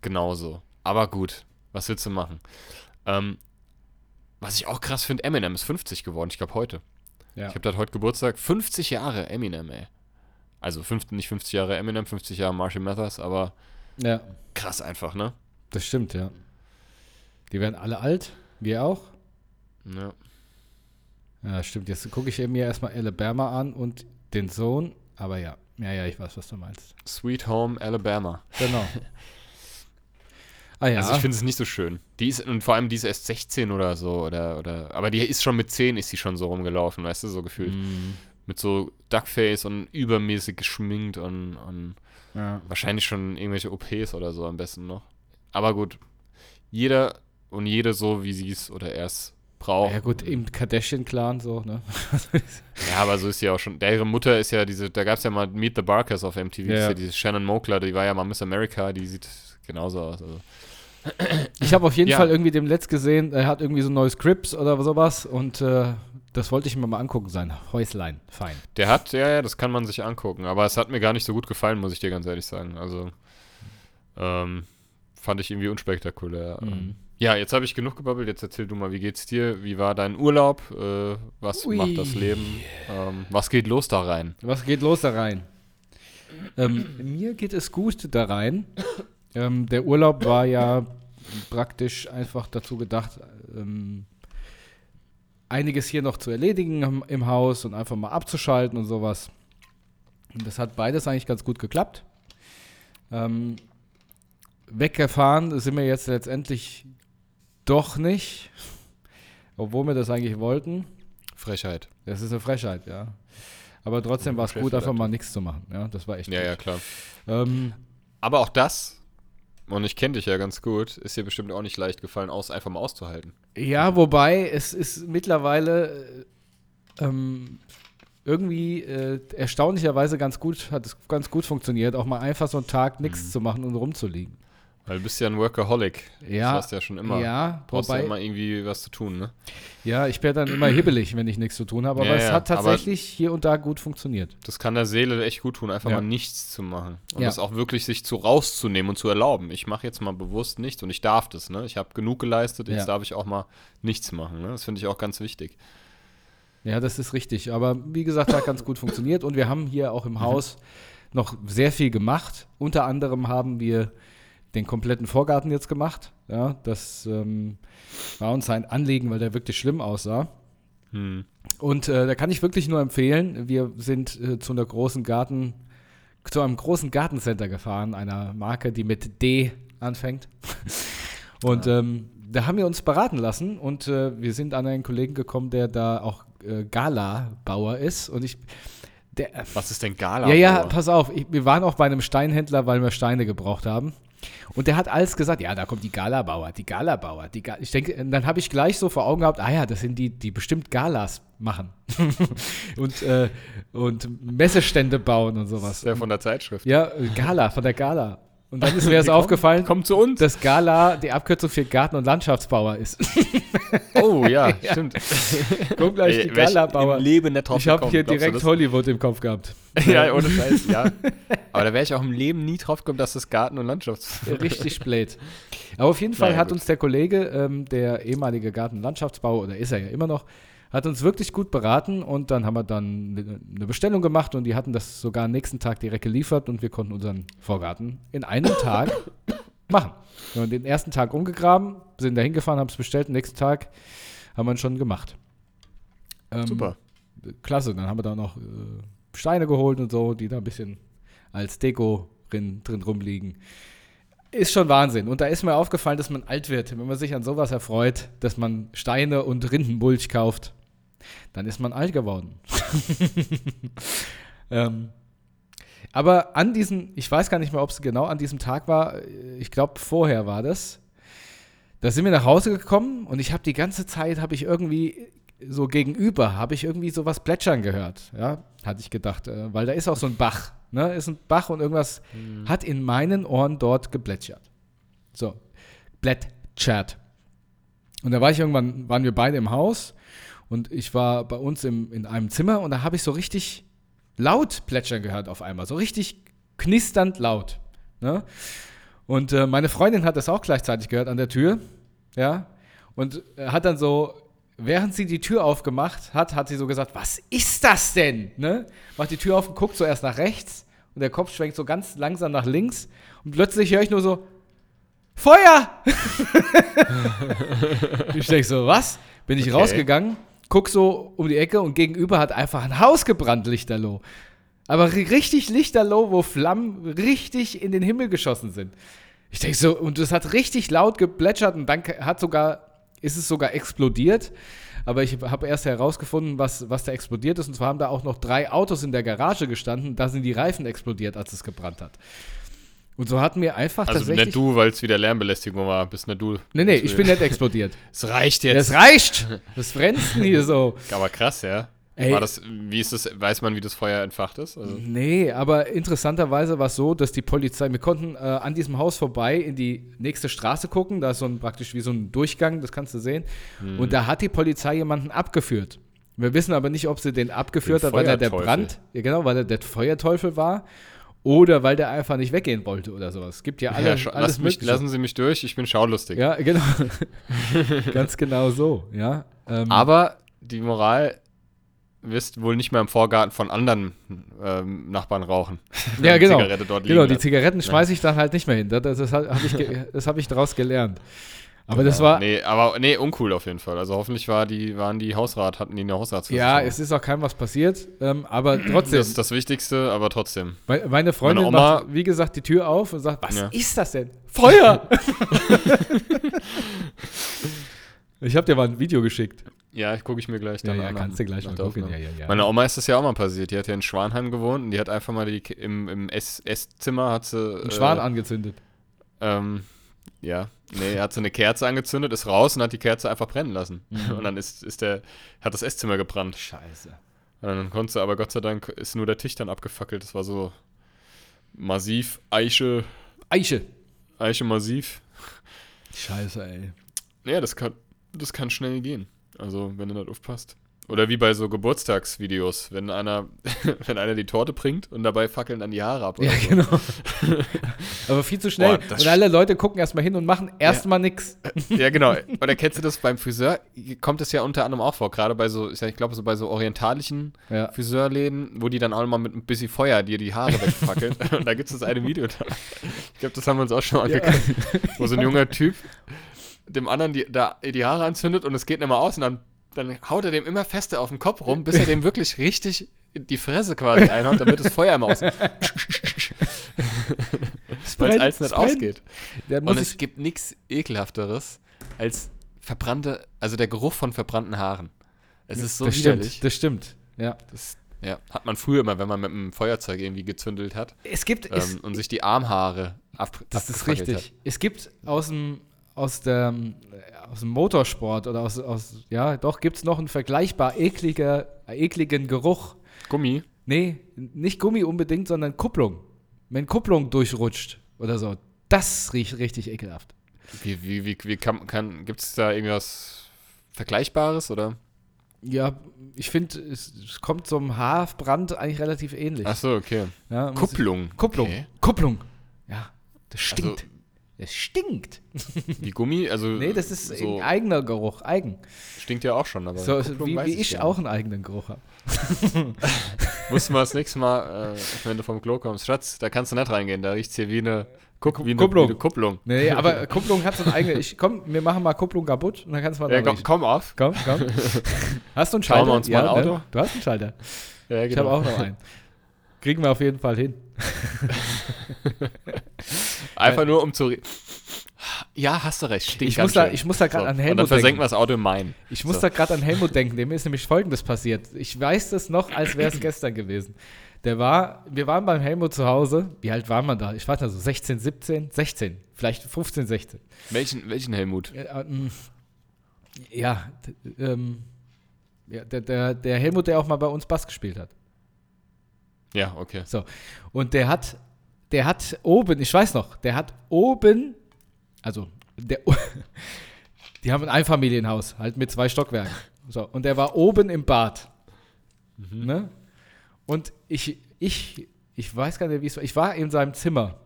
genauso. Aber gut, was willst du machen? Ähm, was ich auch krass finde, Eminem ist 50 geworden, ich glaube heute. Ja. Ich habe da heute Geburtstag. 50 Jahre Eminem, ey. Also fünf, nicht 50 Jahre Eminem, 50 Jahre Marshall Mathers, aber Ja, krass einfach, ne? das stimmt, ja. Die werden alle alt, wir auch. Ja. Ja, stimmt. Jetzt gucke ich mir erstmal Alabama an und den Sohn. Aber ja, ja, ja, ich weiß, was du meinst. Sweet Home Alabama. Genau. *laughs* Ah ja, Also ich finde es nicht so schön. Die ist, und vor allem die ist erst 16 oder so, oder, oder, aber die ist schon mit 10 ist sie schon so rumgelaufen, weißt du, so gefühlt. Mm, Mit so Duckface und übermäßig geschminkt und, und ja. wahrscheinlich schon irgendwelche OPs oder so am besten noch. Aber gut, jeder und jede so, wie sie es oder er es braucht. ja gut, im Kardashian-Clan so, ne? *laughs* Ja, aber so ist sie auch schon. Der, ihre Mutter ist ja diese, da gab es ja mal Meet the Barkers auf MTV, Ja. ja diese Shannon Mokler, die war ja mal Miss America, die sieht genauso aus. Also. Ich habe auf jeden Ja. Fall irgendwie dem Letzt gesehen, er hat irgendwie so neues Crips oder sowas und äh, das wollte ich mir mal angucken, sein Häuslein. Fein. Der hat, ja, ja, das kann man sich angucken, aber es hat mir gar nicht so gut gefallen, muss ich dir ganz ehrlich sagen. Also, ähm, fand ich irgendwie unspektakulär. Mhm. Ähm, Ja, jetzt habe ich genug gebabbelt, jetzt erzähl du mal, wie geht's dir? Wie war dein Urlaub? Äh, was Ui. macht das Leben? Ähm, was geht los da rein? Was geht los da rein? Ähm, mir geht es gut da rein. Ähm, der Urlaub war ja praktisch einfach dazu gedacht, ähm, einiges hier noch zu erledigen im, im Haus und einfach mal abzuschalten und sowas. Und das hat beides eigentlich ganz gut geklappt. Ähm, weggefahren sind wir jetzt letztendlich doch nicht, obwohl wir das eigentlich wollten. Frechheit. Das ist eine Frechheit, ja. Aber trotzdem war es gut, einfach mal nichts zu machen. Ja, das war echt Ja, gut. ja, klar. Ähm, Aber auch das, und ich kenne dich ja ganz gut, ist dir bestimmt auch nicht leicht gefallen, aus, einfach mal auszuhalten. ja, wobei es ist mittlerweile äh, ähm, irgendwie äh, erstaunlicherweise ganz gut, hat es ganz gut funktioniert, auch mal einfach so einen Tag nichts Mhm. zu machen und rumzuliegen. Weil du bist ja ein Workaholic. Ja, Das hast du ja schon immer. ja, Brauchst wobei, ja immer irgendwie was zu tun, ne? ja, ich werde dann immer hibbelig, wenn ich nichts zu tun habe, aber Ja, es hat tatsächlich hier und da gut funktioniert. Das kann der Seele echt gut tun, einfach Ja. mal nichts zu machen. Und das auch wirklich sich zu rauszunehmen und zu erlauben. Ich mache jetzt mal bewusst nichts und ich darf das, ne? Ich habe genug geleistet, jetzt darf ich auch mal nichts machen, ne? Das finde ich auch ganz wichtig. Ja, das ist richtig. Aber wie gesagt, hat ganz gut funktioniert. Und wir haben hier auch im Haus noch sehr viel gemacht. Unter anderem haben wir den kompletten Vorgarten jetzt gemacht. Ja, das ähm, war uns ein Anliegen, weil der wirklich schlimm aussah. Hm. Und äh, da kann ich wirklich nur empfehlen, wir sind äh, zu einer großen Garten, zu einem großen Gartencenter gefahren, einer Marke, die mit D anfängt. *laughs* Und ähm, da haben wir uns beraten lassen und äh, wir sind an einen Kollegen gekommen, der da auch äh, Gala-Bauer ist. Und ich, der, Was ist denn Gala? ja, ja, pass auf, ich, wir waren auch bei einem Steinhändler, weil wir Steine gebraucht haben. Und der hat alles gesagt, ja, da kommt die Galabauer, die Galabauer, die Ga ich denke, dann habe ich gleich so vor Augen gehabt, ah ja, das sind die, die bestimmt Galas machen *laughs* und, äh, und Messestände bauen und Das sowas. ist der von der Zeitschrift. Ja, Gala, von der Gala. Und dann ist mir das aufgefallen, Kommt zu uns. dass Gala die Abkürzung für Garten- und Landschaftsbauer ist. *laughs* Oh *laughs* ja, *laughs* stimmt. Guck gleich, die Galabauer. Im Leben nicht drauf Ich habe hier Glaubst direkt? Hollywood im Kopf gehabt. *laughs* Ja, ohne Scheiß, ja. Aber da wäre ich auch im Leben nie drauf gekommen, dass das Garten- und Landschafts... Richtig blöd. Aber auf jeden Fall Naja, hat gut. uns der Kollege, ähm, der ehemalige Gartenlandschaftsbauer, oder ist er ja immer noch, hat uns wirklich gut beraten und dann haben wir dann ne- eine Bestellung gemacht und die hatten das sogar am nächsten Tag direkt geliefert und wir konnten unseren Vorgarten in einem *coughs* Tag machen. Wir haben den ersten Tag umgegraben, sind da hingefahren, haben es bestellt, nächsten Tag haben wir schon gemacht. Ähm, Super. klasse. Dann haben wir da noch äh, Steine geholt und so, die da ein bisschen als Deko drin, drin rumliegen. Ist schon Wahnsinn. Und da ist mir aufgefallen, dass man alt wird. Wenn man sich an sowas erfreut, dass man Steine und Rindenmulch kauft, dann ist man alt geworden. *laughs* ähm, aber an diesem, ich weiß gar nicht mehr, ob es genau an diesem Tag war, ich glaube vorher war das. Da sind wir nach Hause gekommen und ich habe die ganze Zeit, habe ich irgendwie so gegenüber, habe ich irgendwie sowas plätschern gehört. Ja, hatte ich gedacht, äh, weil da ist auch so ein Bach. Ne? Ist ein Bach und irgendwas hat in meinen Ohren dort geplätschert. So, plätschert. Und da war ich irgendwann, waren wir beide im Haus und ich war bei uns im, in einem Zimmer und da habe ich so richtig laut plätschern gehört auf einmal. So richtig knisternd laut. Ne? Und äh, meine Freundin hat das auch gleichzeitig gehört an der Tür. Ja. Und äh, hat dann so während sie die Tür aufgemacht hat, hat sie so gesagt, was ist das denn? Ne? Macht die Tür auf und guckt zuerst nach rechts und der Kopf schwenkt so ganz langsam nach links und plötzlich höre ich nur so, Feuer! *laughs* ich denke so, was? Bin ich Okay. rausgegangen, guck so um die Ecke und gegenüber hat einfach ein Haus gebrannt, Lichterloh. Aber ri- richtig Lichterloh, wo Flammen richtig in den Himmel geschossen sind. Ich denke so, und das hat richtig laut geplätschert und dann hat sogar, ist es sogar explodiert. Aber ich habe erst herausgefunden, was, was da explodiert ist. Und zwar haben da auch noch drei Autos in der Garage gestanden. Da sind die Reifen explodiert, als es gebrannt hat. Und so hatten wir einfach Also tatsächlich. nicht du, weil es wieder Lärmbelästigung war, bist nicht du. Nee, nee, ich bin nicht explodiert. *laughs* Es reicht Das jetzt. reicht! Das Frenzen hier so. Aber krass, ja. Ey. War das, wie ist das, weiß man, wie das Feuer entfacht ist? Also, Nee, aber interessanterweise war es so, dass die Polizei, wir konnten äh, an diesem Haus vorbei in die nächste Straße gucken, da ist so ein praktisch wie so ein Durchgang, das kannst du sehen. Hm. Und da hat die Polizei jemanden abgeführt. Wir wissen aber nicht, ob sie den abgeführt Den hat, weil er der. Brand, ja genau, weil er der Feuerteufel war oder weil der einfach nicht weggehen wollte oder sowas. Es gibt ja alle, ja, alles lass mich, lassen Sie mich durch, ich bin schaulustig. Ja, genau. *laughs* *laughs* Ganz genau so, ja. Ähm, Aber die Moral wirst wohl nicht mehr im Vorgarten von anderen ähm, Nachbarn rauchen. *laughs* Ja, Die genau. Dort Genau, liegen die. Zigaretten schmeiße ich dann halt nicht mehr hin. Das, das, das habe ich, *laughs* das hab ich daraus gelernt. Aber das Ja, war. Nee, aber nee, uncool auf jeden Fall. Also hoffentlich war die, waren die Hausrat, hatten die eine Ja, Hausratsversicherung. es ist auch keinem was passiert, ähm, aber *clears throat* trotzdem. das ist das Wichtigste, aber trotzdem. Me- meine Freundin Meine Oma- macht, wie gesagt, die Tür auf und sagt, was Ja. ist das denn? Feuer! *laughs* ich habe dir mal ein Video geschickt. Ja, gucke ich mir gleich Ja, dann ja, an. kannst du gleich mal gucken. Ja, ja, ja. Meiner Oma ist das ja auch mal passiert. Die hat ja in Schwanheim gewohnt und die hat einfach mal die, im, im Ess, Esszimmer hat sie. Ein Schwan angezündet. Ähm, ja, nee, hat so eine Kerze angezündet, ist raus und hat die Kerze einfach brennen lassen. Mhm. Und dann ist, ist der, hat das Esszimmer gebrannt. Scheiße. Und dann konnte sie, aber Gott sei Dank ist nur der Tisch dann abgefackelt. Das war so massiv, Eiche, Eiche. Eiche massiv. Scheiße, ey. Ja, das kann, das kann schnell gehen. Also, wenn du nicht aufpasst. Oder wie bei so Geburtstagsvideos, wenn einer, *laughs* wenn einer die Torte bringt und dabei fackeln dann die Haare ab. oder Ja, so. genau. *laughs* aber viel zu schnell. Boah, und alle Leute gucken erstmal hin und machen erstmal nix. Ja, genau. *laughs* Oder kennst du das beim Friseur? Kommt es ja unter anderem auch vor, gerade bei so, ich glaube, so bei so orientalischen Ja. Friseurläden, wo die dann auch mal mit ein bisschen Feuer dir die Haare wegfackeln. und da gibt es das eine Video da. Ich glaube, das haben wir uns auch schon mal angeguckt. Wo so ein junger Typ dem anderen die, da, die Haare anzündet und es geht nicht mehr aus und dann, dann haut er dem immer fester auf den Kopf rum, bis er dem wirklich richtig die Fresse quasi *laughs* einhaut, damit das Feuer immer aus. *laughs* Weil es alles es nicht ausgeht. Und es gibt nichts ekelhafteres als verbrannte, also der Geruch von verbrannten Haaren. Es ist so das widerlich. stimmt, das stimmt. Ja. Das, ja, hat man früher immer, wenn man mit einem Feuerzeug irgendwie gezündelt hat Es gibt, es, ähm, und sich die Armhaare ab Das ist richtig. Es gibt aus dem, aus, der, aus dem Motorsport oder aus, aus ja, doch, gibt es noch einen vergleichbar ekliger, ekligen Geruch. Gummi. Nee, nicht Gummi unbedingt, sondern Kupplung. Wenn Kupplung durchrutscht oder so, das riecht richtig ekelhaft. Wie, wie, wie, wie kann, kann gibt es da irgendwas Vergleichbares oder? Ja, ich finde, es, es kommt zum Haarbrand eigentlich relativ ähnlich. Ach so, okay. Ja, Kupplung. Ich, Kupplung. Okay. Kupplung. Ja, das Also, stinkt. Es stinkt. *laughs* wie Gummi, also Nee, das ist so, ein eigener Geruch, eigen. stinkt ja auch schon, aber So, wie, wie ich gar auch einen eigenen Geruch habe. *laughs* Mussten wir das nächste Mal, äh, wenn du vom Klo kommst, Schatz, da kannst du nicht reingehen, da riecht es hier wie eine, Kuck, wie eine Kupplung. Wie eine Kupplung. Nee, aber *laughs* Kupplung hat so einen eigenen. Ich, komm, wir machen mal Kupplung kaputt und dann kannst du mal Ja, komm, komm auf. komm, komm. Hast du einen Schauen Schalter? wir uns mal ein Auto. Ne? Du hast einen Schalter. Ja, Ich habe auch noch einen. Kriegen wir auf jeden Fall hin. Einfach nur um zu. Ja, hast du recht. Stinkt Ich muss, da, ich muss da gerade So, an Und dann Helmut versenken denken. wir das Auto im Main. Ich muss So. da gerade an Helmut denken. Dem ist nämlich Folgendes passiert. Ich weiß das noch, als wäre es *clears throat* gestern gewesen. Der war, wir waren beim Helmut zu Hause. Wie alt war man da? Ich weiß nicht, so 16, 17, 16, vielleicht 15, 16. Welchen, welchen Helmut? Ja, ähm, ja, ähm, ja der, der, der Helmut, der auch mal bei uns Bass gespielt hat. Ja, okay. So. Und der hat, der hat oben, ich weiß noch, der hat oben, also der, *laughs* die haben ein Einfamilienhaus, halt mit zwei Stockwerken. So. Und der war oben im Bad. Ne? Und ich, ich, ich weiß gar nicht, wie es war. Ich war in seinem Zimmer.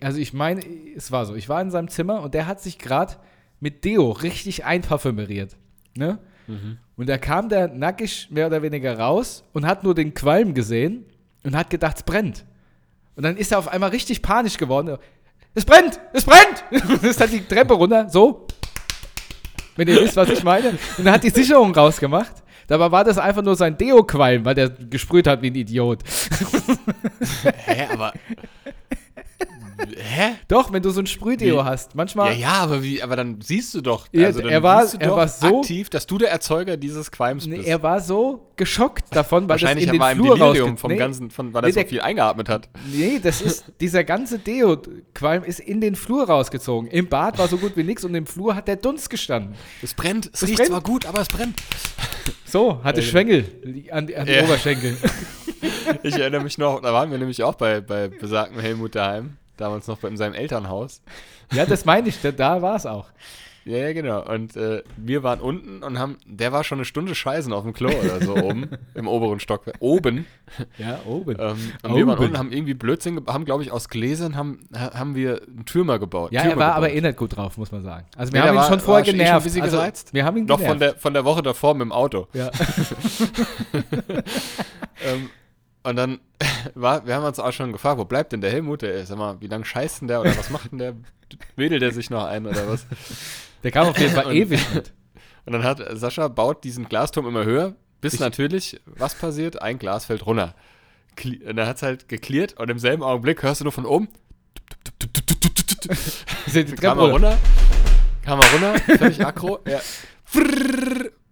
Also ich meine, es war so. Ich war in seinem Zimmer und der hat sich gerade mit Deo richtig einparfümeriert. Ne? Und da kam der nackig mehr oder weniger raus und hat nur den Qualm gesehen und hat gedacht, es brennt. Und dann ist er auf einmal richtig panisch geworden. Es brennt! Es brennt! *laughs* Und ist dann die Treppe runter, so. Wenn ihr wisst, was ich meine. Und dann hat die Sicherung rausgemacht. Dabei war das einfach nur sein Deo-Qualm, weil der gesprüht hat wie ein Idiot. Hä, aber. Hä? Doch, wenn du so ein Sprühdeo Wie? hast. Manchmal. Ja, ja, aber wie, aber dann siehst du doch, also er war- er war so- aktiv, dass du der Erzeuger dieses Qualms Nee, bist. er war so geschockt davon, weil Wahrscheinlich das in den war er im Flur Delirium vom nee, ganzen, von, weil Nee, er so der- viel eingeatmet hat. Nee, das ist, *laughs* dieser ganze Deo-Qualm ist in den Flur rausgezogen. Im Bad war so gut wie nichts und im Flur hat der Dunst gestanden. Es brennt, es Es riecht brennt. zwar gut, aber es brennt. So, hatte Schwengel an, an die Ja. Oberschenkel. *laughs* Ich erinnere mich noch, da waren wir nämlich auch bei, bei besagten Helmut daheim, damals noch in seinem Elternhaus. Ja, das meine ich, da, da war es auch. Ja, ja, genau. Und äh, wir waren unten und haben, der war schon eine Stunde scheißen auf dem Klo oder so *laughs* oben, im oberen Stockwerk. Oben. Ja, oben. Ähm, und wir waren Oben. unten, haben irgendwie Blödsinn, haben, glaube ich, aus Gläsern haben, ha- haben wir einen Türmer gebaut. ja, Türmer er war aber gebaut. eh nicht gut drauf, muss man sagen. Also wir der haben ihn war- schon vorher schon eh schon genervt. bisschen also, wir haben ihn Noch genervt. von der, von der Woche davor mit dem Auto. ja. *laughs* *laughs* Ähm, und dann *laughs* war, wir haben uns auch schon gefragt, wo bleibt denn der Helmut? Der, sag mal, wie lange scheißt denn der oder was macht denn der? Wedelt der sich noch ein oder was? Der kam auf jeden Fall Und- ewig mit. Und dann hat Sascha baut diesen Glasturm immer höher, bis Ich- natürlich, was passiert? Ein Glas fällt runter. Und dann hat es halt geklärt und im selben Augenblick hörst du nur von oben. *laughs* Kam er runter. runter, kam er runter, völlig aggro. Ja.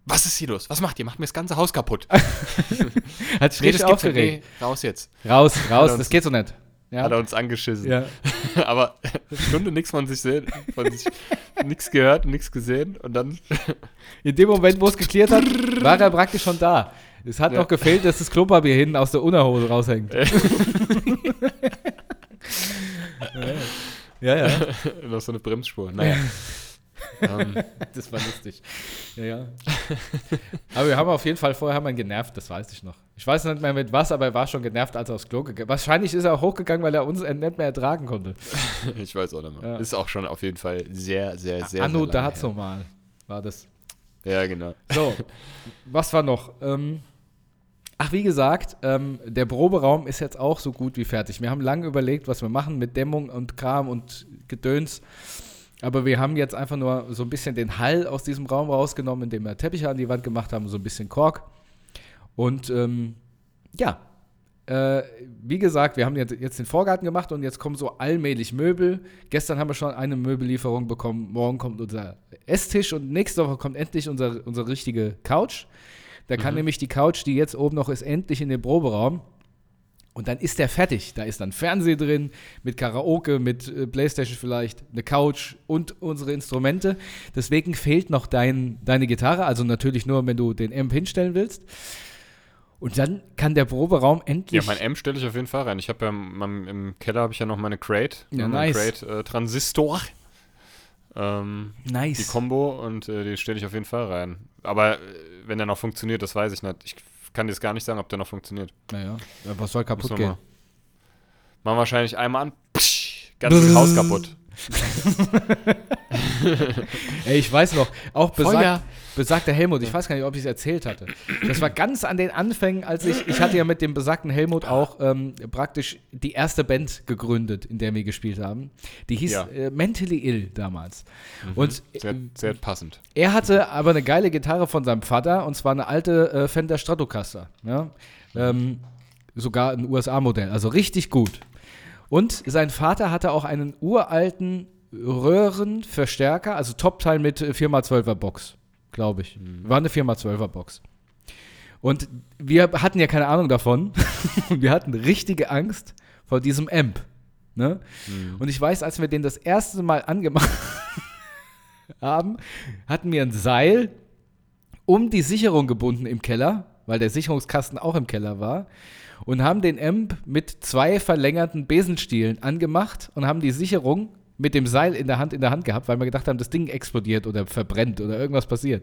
Was ist hier los? Was macht ihr? Macht mir das ganze Haus kaputt. *laughs* Hat sich *laughs* Nee, das aufgeregt. Nee, raus jetzt. Raus, raus, uns- das geht so nicht. Ja. Hat er uns angeschissen. ja. *laughs* Aber eine Stunde nichts von sich sehen, von sich nichts gehört, nichts gesehen und dann In dem Moment, wo es geklärt hat, war er praktisch schon da. Es hat Ja. noch gefehlt, dass das Klopapier hinten aus der Unterhose raushängt. ja, ja. noch so eine Bremsspur. Naja. Ähm, *laughs* Das war lustig. *laughs* Ja, ja. Aber wir haben auf jeden Fall vorher haben wir ihn genervt, das weiß ich noch. Ich weiß nicht mehr mit was, aber er war schon genervt, als er aufs Klo gegangen Wahrscheinlich ist er auch hochgegangen, weil er uns nicht mehr ertragen konnte. *laughs* ich weiß auch nicht mehr. Ja. Ist auch schon auf jeden Fall sehr, sehr, sehr. Anno dazu mal war das. Ja, genau. So, was war noch? Ähm, ach, wie gesagt, ähm, der Proberaum ist jetzt auch so gut wie fertig. Wir haben lange überlegt, was wir machen mit Dämmung und Kram und Gedöns. Aber wir haben jetzt einfach nur so ein bisschen den Hall aus diesem Raum rausgenommen, indem wir Teppiche an die Wand gemacht haben, so ein bisschen Kork. Und ähm, ja, äh, wie gesagt, wir haben jetzt, jetzt den Vorgarten gemacht und jetzt kommen so allmählich Möbel. Gestern haben wir schon eine Möbellieferung bekommen. Morgen kommt unser Esstisch und nächste Woche kommt endlich unser, unsere richtige Couch. Da kann nämlich die Couch, die jetzt oben noch ist, endlich in den Proberaum. Und dann ist der fertig. Da ist dann Fernseher drin, mit Karaoke, mit äh, Playstation vielleicht, eine Couch und unsere Instrumente. Deswegen fehlt noch dein, deine Gitarre, also natürlich nur, wenn du den Amp hinstellen willst. Und dann kann der Proberaum Ja, endlich. mein M stelle ich auf jeden Fall rein. Ich habe ja im, im- Keller habe ich ja noch meine Crate, Ja, meine nice. Crate äh, Transistor. Ähm, nice. die Combo und äh, die stelle ich auf jeden Fall rein. Aber äh, wenn der noch funktioniert, das weiß ich nicht. Ich kann dir jetzt gar nicht sagen, ob der noch funktioniert. Naja, ja, was soll kaputt wir gehen? mal. Machen wir wahrscheinlich einmal an. Psch, ganzes Haus kaputt. *laughs* Ey, ich weiß noch, auch Feuer. Besagt, besagter Helmut, ich weiß gar nicht, ob ich es erzählt hatte. Das war ganz an den Anfängen, als ich, ich hatte ja mit dem besagten Helmut auch ähm, praktisch die erste Band gegründet, in der wir gespielt haben. Die hieß Ja. äh, Mentally Ill damals. Und Sehr, sehr passend. er hatte aber eine geile Gitarre von seinem Vater und zwar eine alte äh, Fender Stratocaster. Ja? Ähm, sogar ein USA-Modell, also richtig gut. Und sein Vater hatte auch einen uralten Röhrenverstärker, also Top-Teil mit äh, 4x12er Box, glaube ich. War eine 4x12er Box. Und wir hatten ja keine Ahnung davon. *laughs* wir hatten richtige Angst vor diesem Amp. Ne? Und ich weiß, als wir den das erste Mal angemacht *laughs* haben, hatten wir ein Seil um die Sicherung gebunden im Keller, weil der Sicherungskasten auch im Keller war, und haben den Amp mit zwei verlängerten Besenstielen angemacht und haben die Sicherung mit dem Seil in der Hand in der Hand gehabt, weil wir gedacht haben, das Ding explodiert oder verbrennt oder irgendwas passiert.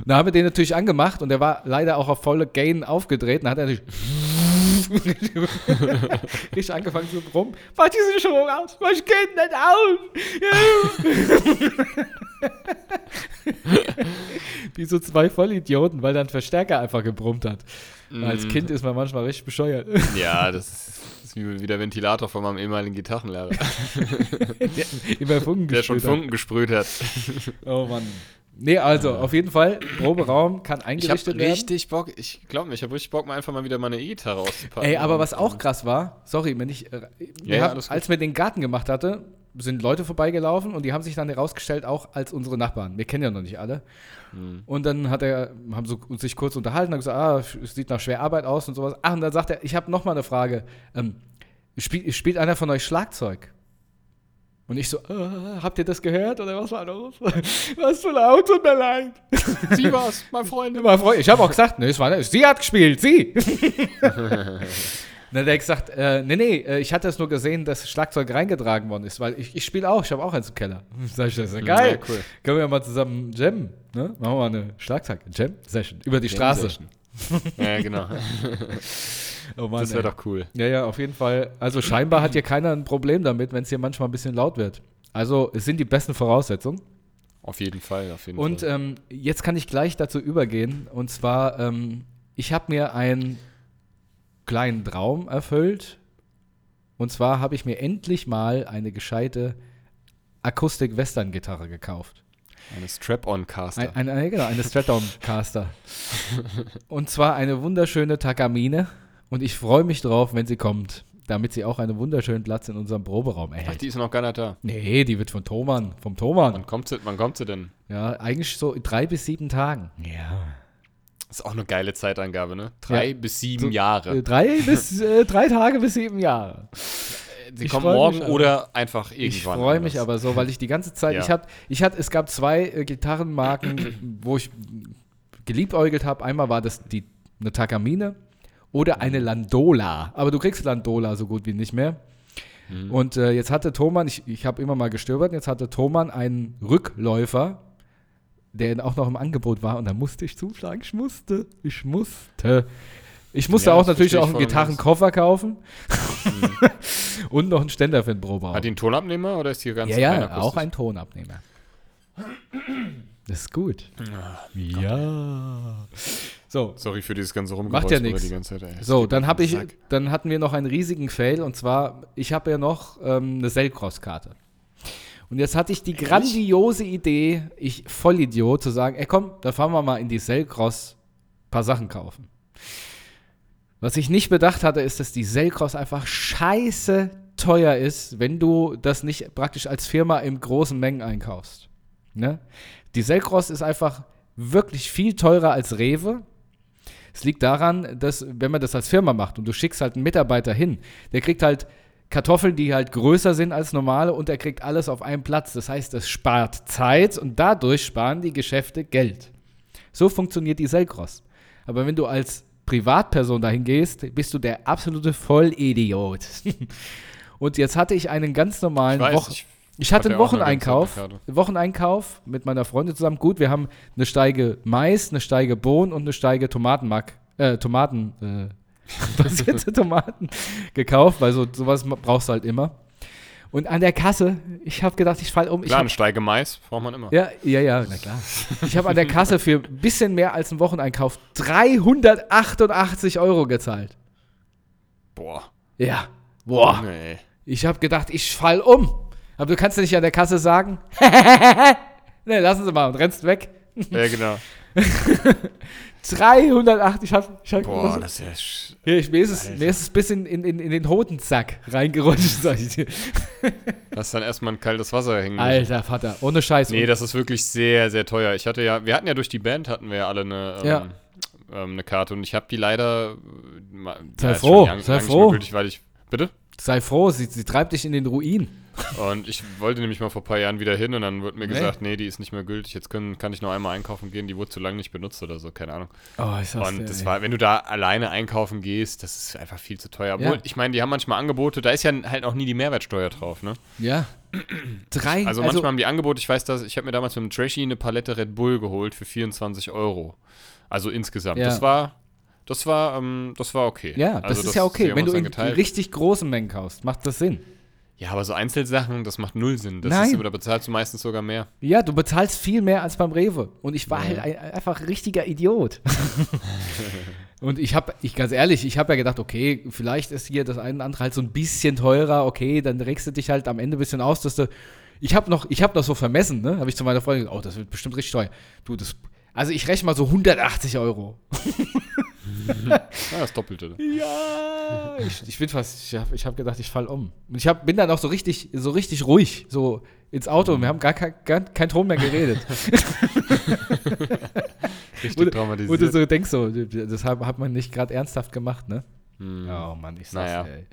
Und da haben wir den natürlich angemacht und der war leider auch auf volle Gain aufgedreht und hat natürlich *laughs* Richtig angefangen zu brummen. Mach diese Sicherung aus. Was geht nicht aus? *laughs* Wie so zwei Vollidioten, weil dann Verstärker einfach gebrummt hat. Mm. Als Kind ist man manchmal richtig bescheuert. Ja, das ist, das ist wie, der Ventilator von meinem ehemaligen Gitarrenlehrer, *laughs* Der immer Funken der schon. Funken gesprüht hat. Oh Mann. Nee, also auf jeden Fall, Proberaum kann Ich eingerichtet werden. richtig Bock, ich glaube mir, ich habe richtig Bock, mal einfach mal wieder meine E-Gitarre auszupacken. Ey, aber was auch krass war, sorry, wenn ich, äh, Ja, ja, als wir den Garten gemacht hatte, sind Leute vorbeigelaufen und die haben sich dann herausgestellt, auch als unsere Nachbarn. Wir kennen ja noch nicht alle. Hm. Und dann hat er, haben so uns sich kurz unterhalten, hat gesagt, ah, es sieht nach schwer Arbeit aus und sowas. Ach, und dann sagt er, ich habe noch mal eine Frage. Ähm, spiel, spielt einer von euch Schlagzeug? Und ich so, äh, habt ihr das gehört oder was war los? *laughs* Was zu laut, tut mir leid. *laughs* Sie war's, mein Freund. Immer Freund. Ich habe auch gesagt, nee, es war nicht. Sie hat gespielt, sie. *laughs* Dann hat er gesagt, äh, nee, nee, äh, ich hatte es nur gesehen, dass Schlagzeug reingetragen worden ist, weil ich, ich spiele auch, ich habe auch eins im Keller. *laughs* Sag ich, das ist ja geil. Ja, cool. Können wir mal zusammen jammen, ne? Machen wir mal eine Schlagzeug-Jam-Session über die Straße. Jam-Session. Ja, genau. *laughs* Oh Mann, Das wäre doch cool. Ja, ja, auf jeden Fall. Also scheinbar hat hier keiner ein Problem damit, wenn es hier manchmal ein bisschen laut wird. Also es sind die besten Voraussetzungen. Auf jeden Fall, auf jeden Und Fall. ähm, jetzt kann ich gleich dazu übergehen. Und zwar, ähm, ich habe mir einen kleinen Traum erfüllt. Und zwar habe ich mir endlich mal eine gescheite Akustik-Western-Gitarre gekauft. Eine Strap-on-Caster. Ein, eine, genau, eine Stratton-Caster. und zwar eine wunderschöne Takamine. Und ich freue mich drauf, wenn sie kommt, damit sie auch einen wunderschönen Platz in unserem Proberaum Ach, erhält. die ist noch gar nicht da. Nee, die wird von Thomann, vom Thomann. Wann kommt sie, wann kommt sie denn? Ja, eigentlich so in drei bis sieben Tagen. Ja. Das ist auch eine geile Zeitangabe, ne? Drei Ja. bis sieben So, Jahre. Äh, drei bis *laughs* äh, drei Tage bis sieben Jahre. Sie ich kommen morgen mich oder einfach irgendwann. Ich freue mich aber so, weil ich die ganze Zeit, *laughs* Ja. ich hatte, ich hatte, es gab zwei äh, Gitarrenmarken, wo ich geliebäugelt habe. Einmal war das die eine Takamine oder eine Landola. Aber du kriegst Landola so gut wie nicht mehr. Mhm. Und äh, jetzt hatte Thomann, ich, ich habe immer mal gestöbert, jetzt hatte Thomann einen Rückläufer, der auch noch im Angebot war und da musste ich zuschlagen. Ich musste, ich musste. Ich musste Ja, auch natürlich auch einen. Gitarrenkoffer kaufen *laughs* und noch einen Ständer für den Proberaum. Hat die einen Tonabnehmer oder ist die ganz Ja, ja, auch ein Tonabnehmer. Das ist gut. Ja. So, Sorry für dieses ganze Rumgeräusch. Macht ja. Das so dann habe ich, dann hatten wir noch einen riesigen Fail und zwar, ich habe ja noch ähm, eine Selcross-Karte. Und jetzt hatte ich die grandiose Idee, ich Vollidiot, zu sagen, ey komm, da fahren wir mal in die Selcross paar Sachen kaufen. Was ich nicht bedacht hatte, ist, dass die Selcross einfach scheiße teuer ist, wenn du das nicht praktisch als Firma in großen Mengen einkaufst. Ne? Die Selcross ist einfach wirklich viel teurer als Rewe. Es liegt daran, dass, wenn man das als Firma macht und du schickst halt einen Mitarbeiter hin, der kriegt halt Kartoffeln, die halt größer sind als normale und er kriegt alles auf einem Platz. Das heißt, es spart Zeit und dadurch sparen die Geschäfte Geld. So funktioniert die Selcross. Aber wenn du als Privatperson dahin gehst, bist du der absolute Vollidiot. *laughs* und jetzt hatte ich einen ganz normalen Wochen ich, ich hatte hatte einen Wocheneinkauf. Wocheneinkauf mit meiner Freundin zusammen. Gut, wir haben eine Steige Mais, eine Steige Bohnen und eine Steige Tomatenmark, äh, Tomaten, äh, *laughs* basierte Tomaten gekauft, weil so sowas brauchst du halt immer. Und an der Kasse, ich habe gedacht, ich fall um. Ich klar, hab, eine Steige Mais braucht man immer. ja, ja, ja, na klar. Ich habe an der Kasse für ein bisschen mehr als einen Wocheneinkauf 388 Euro gezahlt. Boah. Ja. Boah. Nee. Ich habe gedacht, ich fall um. Aber du kannst ja nicht an der Kasse sagen. *laughs* ne, lassen Sie mal und rennst weg. Ja, genau. *laughs* 308, ich hab, ich hab Boah, das ist ja. sch- hier, ich, mir, ist es, mir ist es bis in, in, in, in den Hodensack reingerutscht, *laughs* sag ich dir. Hast dann erstmal ein kaltes Wasser hängen. Alter Vater, ohne Scheiß. Nee, das ist wirklich sehr, sehr teuer. Ich hatte ja, wir hatten ja durch die Band hatten wir ja alle eine, ähm, Ja. ähm, eine Karte und ich habe die leider. äh, Sei froh, sei froh. Gültig, weil ich, bitte? Sei froh, sie, sie treibt dich in den Ruin. Und ich wollte nämlich mal vor ein paar Jahren wieder hin und dann wurde mir Nee. gesagt, nee, die ist nicht mehr gültig. Jetzt können, kann ich noch einmal einkaufen gehen. Die wurde zu lange nicht benutzt oder so, keine Ahnung. Oh, ich sag's Und dir, das ey. war, wenn du da alleine einkaufen gehst, das ist einfach viel zu teuer. Obwohl, Ja. ich meine, die haben manchmal Angebote, da ist ja halt auch nie die Mehrwertsteuer drauf, ne? Ja. Drei, Also, manchmal haben die Angebote, ich weiß das, ich habe mir damals mit dem Trashy eine Palette Red Bull geholt für 24 Euro. Also insgesamt. Ja. Das war Das war, ähm, das war okay. Ja, das Also ist ja okay. Wenn du in geteilt. richtig großen Mengen kaufst, macht das Sinn. Ja, aber so Einzelsachen, das macht null Sinn. Das Nein. Ist, da bezahlst du meistens sogar mehr. Ja, du bezahlst viel mehr als beim Rewe. Und ich war Ja. halt ein, einfach ein richtiger Idiot. *laughs* und ich habe, ich ganz ehrlich, ich habe ja gedacht, okay, vielleicht ist hier das eine oder andere halt so ein bisschen teurer, okay, dann regst du dich halt am Ende ein bisschen aus, dass du. Ich habe noch, ich habe noch so vermessen, ne? Habe ich zu meiner Freundin gesagt, oh, das wird bestimmt richtig teuer. Du, das. Also ich rechne mal so 180 Euro. *laughs* Ja, *laughs* das Doppelte. Ja, ich, ich bin fast, ich habe ich hab gedacht, ich fall um. Und ich hab, bin dann auch so richtig, so richtig ruhig, so ins Auto und wir haben gar kein, gar, kein Ton mehr geredet. *laughs* Richtig Wo du traumatisiert. so denkst, so, das hat, hat man nicht gerade ernsthaft gemacht, ne? Hm. Oh Mann, ich sag's Naja. dir, ey.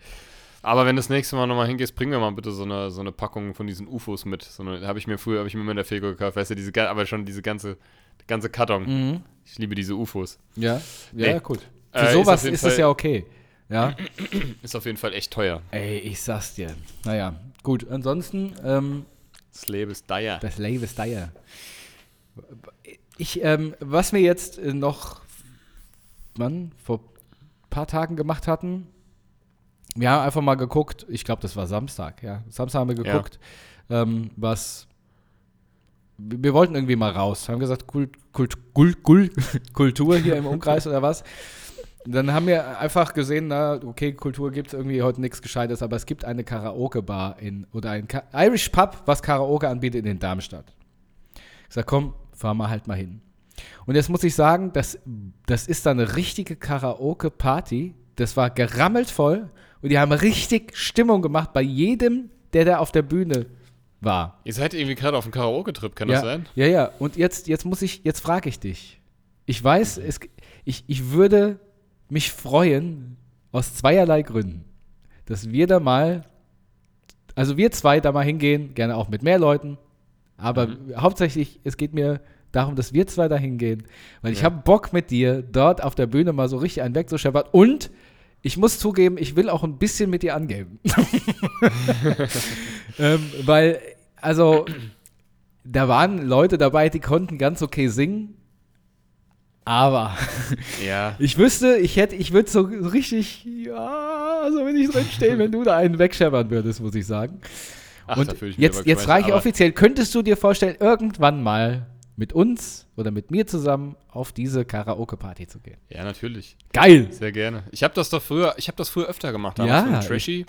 Aber wenn du das nächste Mal nochmal hingehst, bring mir mal bitte so eine, so eine Packung von diesen UFOs mit. So habe ich mir früher, habe ich mir immer in der Fego gekauft, weißt du, diese, aber schon diese ganze, ganze Karton. Mhm. Ich liebe diese UFOs. Ja, ja, Nee. gut. Für Äh, ist sowas jeden ist es ja okay. Ja. *clears throat* Ist auf jeden Fall echt teuer. Ey, ich sag's dir. Naja, gut. Ansonsten, ähm, Das Leben ist dire. Das Leben ist dire. Ich, ähm, was wir jetzt äh, noch, Mann, vor ein paar Tagen gemacht hatten, wir haben einfach mal geguckt, ich glaube, das war Samstag, ja. Samstag haben wir Ja. geguckt, ähm, was. Wir wollten irgendwie mal raus. Haben gesagt, Kult, Kult, Kult, Kult, *laughs* Kultur hier im Umkreis oder was. Dann haben wir einfach gesehen, na, okay, Kultur gibt es irgendwie heute nichts Gescheites, aber es gibt eine Karaoke-Bar in, oder ein Ka Irish Pub, was Karaoke anbietet in Darmstadt. Ich sag, komm, fahren wir halt mal hin. Und jetzt muss ich sagen, das, das ist dann eine richtige Karaoke-Party. Das war gerammelt voll und die haben richtig Stimmung gemacht bei jedem, der da auf der Bühne war. Ihr seid irgendwie gerade auf einem Karaoke-Trip, kann ja, das sein? Ja, ja. Und jetzt, jetzt muss ich, jetzt frage ich dich. Ich weiß, es, ich, ich würde mich freuen, aus zweierlei Gründen, dass wir da mal, also wir zwei da mal hingehen, gerne auch mit mehr Leuten, aber Mhm. hauptsächlich, es geht mir darum, dass wir zwei da hingehen, weil ich Ja. habe Bock mit dir, dort auf der Bühne mal so richtig einen wegzuscheppern und ich muss zugeben, ich will auch ein bisschen mit dir angeben. *laughs* ähm, weil, also, da waren Leute dabei, die konnten ganz okay singen. Aber *laughs* Ja. ich wüsste, ich hätte, ich würde so richtig, ja, so wenn ich drin stehen, wenn du da einen wegscheppern würdest, muss ich sagen. Ach, Und jetzt, jetzt frage ich offiziell, könntest du dir vorstellen, irgendwann mal mit uns oder mit mir zusammen auf diese Karaoke-Party zu gehen? Ja, natürlich. Geil! Sehr gerne. Ich habe das doch früher, ich habe das früher öfter gemacht. damals Ja, mit Trashy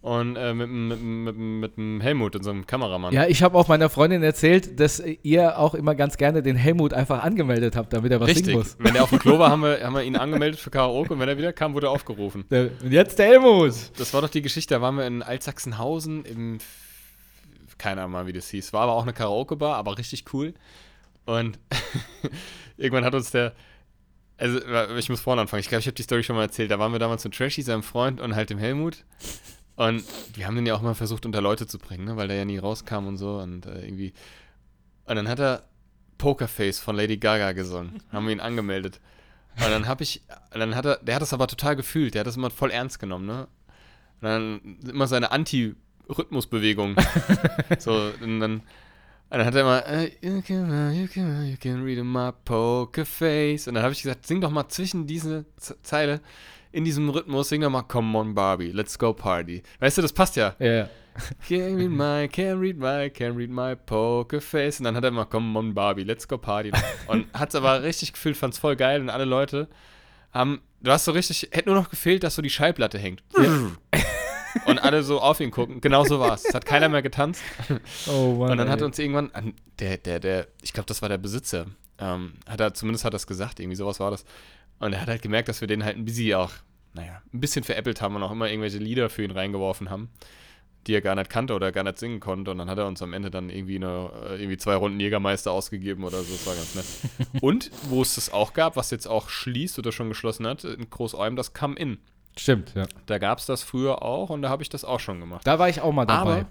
und äh, mit, mit, mit, mit dem Helmut, unserem Kameramann. Ja, ich habe auch meiner Freundin erzählt, dass ihr auch immer ganz gerne den Helmut einfach angemeldet habt, damit er was Richtig. singen muss. Wenn er auf dem Klo war, haben wir, haben wir ihn angemeldet für Karaoke und wenn er wieder kam, wurde er aufgerufen. Und jetzt der Helmut! Das war doch die Geschichte, da waren wir in Altsachsenhausen im, keine Ahnung mal, wie das hieß. War aber auch eine Karaoke-Bar, aber richtig cool. Und *laughs* irgendwann hat uns der, also ich muss vorne anfangen, ich glaube, ich habe die Story schon mal erzählt. Da waren wir damals mit Trashy, seinem Freund und halt dem Helmut. Und wir haben den ja auch mal versucht, unter Leute zu bringen, ne? weil der ja nie rauskam und so. Und äh, irgendwie. Und dann hat er Pokerface von Lady Gaga gesungen. haben wir ihn angemeldet. Und dann habe ich, dann hat er, der hat das aber total gefühlt, der hat das immer voll ernst genommen, ne? Und dann immer seine Anti-Rhythmusbewegung. *laughs* so, und dann, und dann hat er immer, äh, you, can, you, can, you can read my poker face. Und dann habe ich gesagt, sing doch mal zwischen diese Zeile, in diesem Rhythmus, sing doch mal Come on Barbie, let's go party. Weißt du, das passt ja. Ja, ja. *laughs* Can't *laughs* read my, can't read my, can't read my poker face. Und dann hat er immer Come on Barbie, let's go party. *laughs* Und hat es aber richtig gefühlt, fand es voll geil und alle Leute haben, du hast so richtig, hätte nur noch gefehlt, dass so die Schallplatte hängt. Und alle so auf ihn gucken. Genau so war es. Es hat keiner mehr getanzt. Oh Mann. Und dann hat ey. uns irgendwann, an- der, der, der, ich glaube, das war der Besitzer, ähm, hat er, zumindest hat er es gesagt, irgendwie sowas war das. Und er hat halt gemerkt, dass wir den halt ein bisschen auch, naja, ein bisschen veräppelt haben und auch immer irgendwelche Lieder für ihn reingeworfen haben, die er gar nicht kannte oder gar nicht singen konnte. Und dann hat er uns am Ende dann irgendwie, eine, äh, irgendwie zwei Runden Jägermeister ausgegeben oder so. Das war ganz nett. *laughs* und wo es das auch gab, was jetzt auch schließt oder schon geschlossen hat, in Großäum, das Come In. Stimmt, ja. Da gab es das früher auch und da habe ich das auch schon gemacht. Da war ich auch mal dabei. Aber,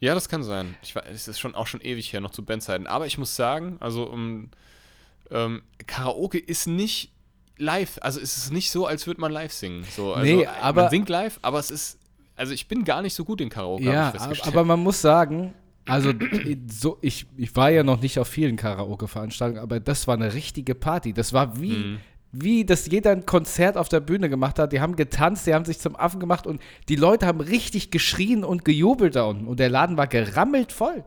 ja, das kann sein. Ich weiß, es ist schon auch schon ewig her, noch zu Bandzeiten. Aber ich muss sagen, also um, ähm, Karaoke ist nicht live. Also es ist nicht so, als würde man live singen. So, also, Nee, aber- man singt live, aber es ist, also ich bin gar nicht so gut in Karaoke. ja, aber man muss sagen, also *clears throat* so, ich, ich war ja noch nicht auf vielen Karaoke-Veranstaltungen, aber das war eine richtige Party. Das war wie, Mhm. Wie das jeder ein Konzert auf der Bühne gemacht hat. Die haben getanzt, die haben sich zum Affen gemacht und die Leute haben richtig geschrien und gejubelt da unten. Und der Laden war gerammelt voll.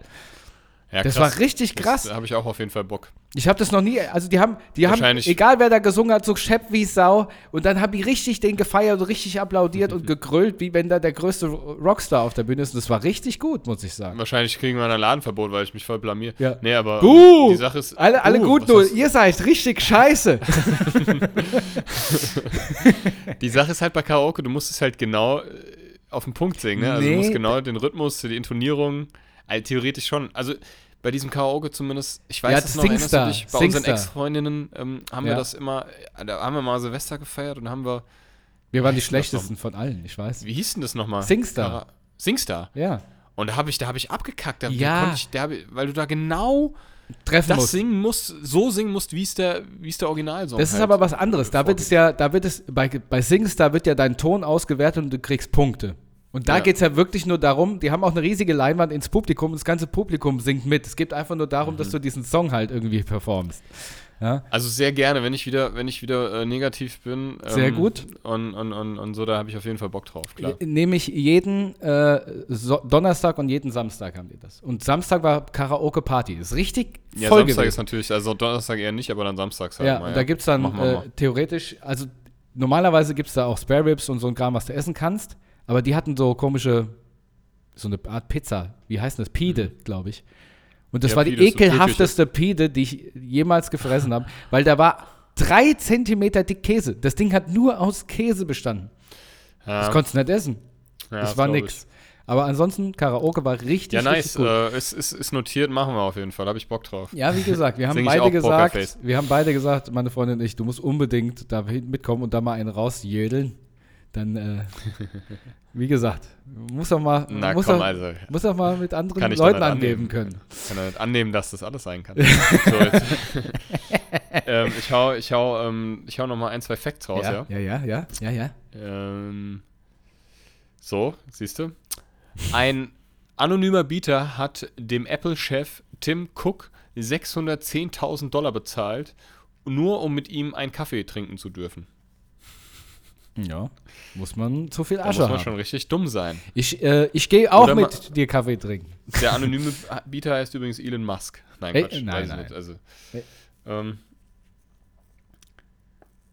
Ja, Das krass. war richtig krass. Da habe ich auch auf jeden Fall Bock. Ich habe das noch nie, also die haben, die haben, egal wer da gesungen hat, so schepp wie Sau und dann haben die richtig den gefeiert und richtig applaudiert und *laughs* gegrölt, wie wenn da der größte Rockstar auf der Bühne ist. Und das war richtig gut, muss ich sagen. Wahrscheinlich kriegen wir ein Ladenverbot, weil ich mich voll blamier. Ja. Nee, aber Gut. die Sache ist. Alle, alle Uh, gut, nur hast- ihr seid richtig scheiße. *laughs* Die Sache ist halt bei Karaoke, du musst es halt genau äh, auf den Punkt singen. Ne? Also Nee. du musst genau den Rhythmus, die Intonierung, also theoretisch schon. Also bei diesem Karaoke zumindest, ich weiß Ja, es noch, erinnerst du dich, bei unseren Singstar. Ex-Freundinnen ähm, haben Ja. wir das immer, äh, da haben wir mal Silvester gefeiert und haben wir, Wir waren die schlechtesten von allen, ich weiß. wie hieß denn das nochmal? Singstar. Singstar. Ja. Und da habe ich, da habe ich abgekackt, da, Ja. ich, da hab ich, weil du da genau Treffen das musst. singen musst, so singen musst, wie es der, wie es der Originalsong Das ist halt aber was anderes. Da wird es ja, da wird es, bei, bei Singstar wird ja dein Ton ausgewertet und du kriegst Punkte. Und da Ja. geht es ja wirklich nur darum, die haben auch eine riesige Leinwand ins Publikum und das ganze Publikum singt mit. Es geht einfach nur darum, Mhm. dass du diesen Song halt irgendwie performst. Ja? Also sehr gerne, wenn ich wieder, wenn ich wieder äh, negativ bin. Sehr gut. Und, und, und, und so, da habe ich auf jeden Fall Bock drauf, klar. Nämlich jeden äh, so Donnerstag und jeden Samstag haben die das. Und Samstag war Karaoke-Party. Ist richtig Ja, voll Samstag gewesen. ist natürlich, also Donnerstag eher nicht, aber dann samstags halt Ja, mal, und da gibt es dann äh, theoretisch, also normalerweise gibt es da auch Spare Ribs und so ein Kram, was du essen kannst. Aber die hatten so komische, so eine Art Pizza. Wie heißt das? Pide, glaube ich. Und das Ja, war die Pide ekelhafteste Pide, die ich jemals gefressen habe, weil da war drei Zentimeter dick Käse. Das Ding hat nur aus Käse bestanden. Ja, Das konntest du nicht essen. ja, das war glaub nix. Aber ansonsten, Karaoke war richtig, Ja, nice. richtig. Äh, ist, ist, ist notiert, machen wir auf jeden Fall. Da habe ich Bock drauf. Ja, wie gesagt, wir *laughs* haben ich beide gesagt, Pokerface. wir haben beide gesagt, meine Freundin und ich, du musst unbedingt da mitkommen und da mal einen rausjödeln. Dann, äh, wie gesagt, muss auch mal, Na muss, komm, auch, also. muss auch mal mit anderen Leuten angeben annehmen. können. Kann er nicht annehmen, dass das alles sein kann. *laughs* so, ähm, ich hau, ich hau, ähm, ich hau noch mal ein, zwei Facts raus, ja. ja, ja, ja, ja, ja. Ähm, so, siehst du. Ein anonymer Bieter hat dem Apple-Chef Tim Cook 610.000 Dollar bezahlt, nur um mit ihm einen Kaffee trinken zu dürfen. Ja, muss man zu viel Da Asche muss man haben. schon richtig dumm sein. Ich, äh, ich gehe auch Oder mit dir Kaffee trinken. Der *laughs* anonyme Bieter heißt übrigens Elon Musk. Nein, Hey, Quatsch. nein, nein. nicht. Also, Hey. ähm,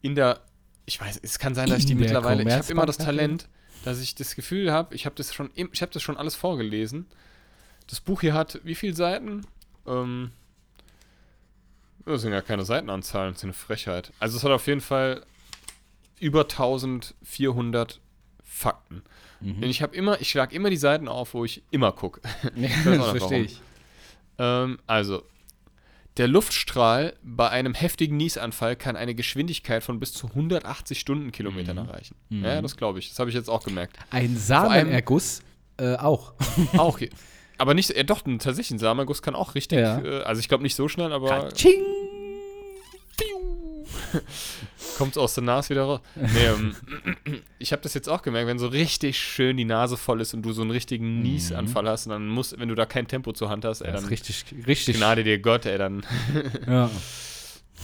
in der, ich weiß, es kann sein, dass ich die mittlerweile, ich habe immer das Talent, dass ich das Gefühl habe, ich habe das schon, im- ich habe das schon alles vorgelesen. Das Buch hier hat wie viele Seiten? Ähm, das sind ja keine Seitenanzahlen, das ist eine Frechheit. Also es hat auf jeden Fall über 1400 Fakten. Mhm. Ich habe immer, ich schlage immer die Seiten auf, wo ich immer gucke. *laughs* *laughs* Ja, das verstehe ich. Ähm, also, der Luftstrahl bei einem heftigen Niesanfall kann eine Geschwindigkeit von bis zu 180 Stundenkilometern erreichen. Ja, das glaube ich. Das habe ich jetzt auch gemerkt. Ein Samenerguss äh, auch. *laughs* auch. Aber nicht, äh, doch, ein- tatsächlich, ein Samenguss kann auch richtig, Ja. äh, also ich glaube nicht so schnell, aber Katsching! *laughs* kommt aus der Nase wieder raus. Nee, ähm, *clears throat* ich habe das jetzt auch gemerkt, wenn so richtig schön die Nase voll ist und du so einen richtigen Niesanfall hast, und dann musst, wenn du da kein Tempo zur Hand hast, ey, Mhm. Dann ist richtig, richtig. Gnade dir Gott, ey, dann *laughs* Ja.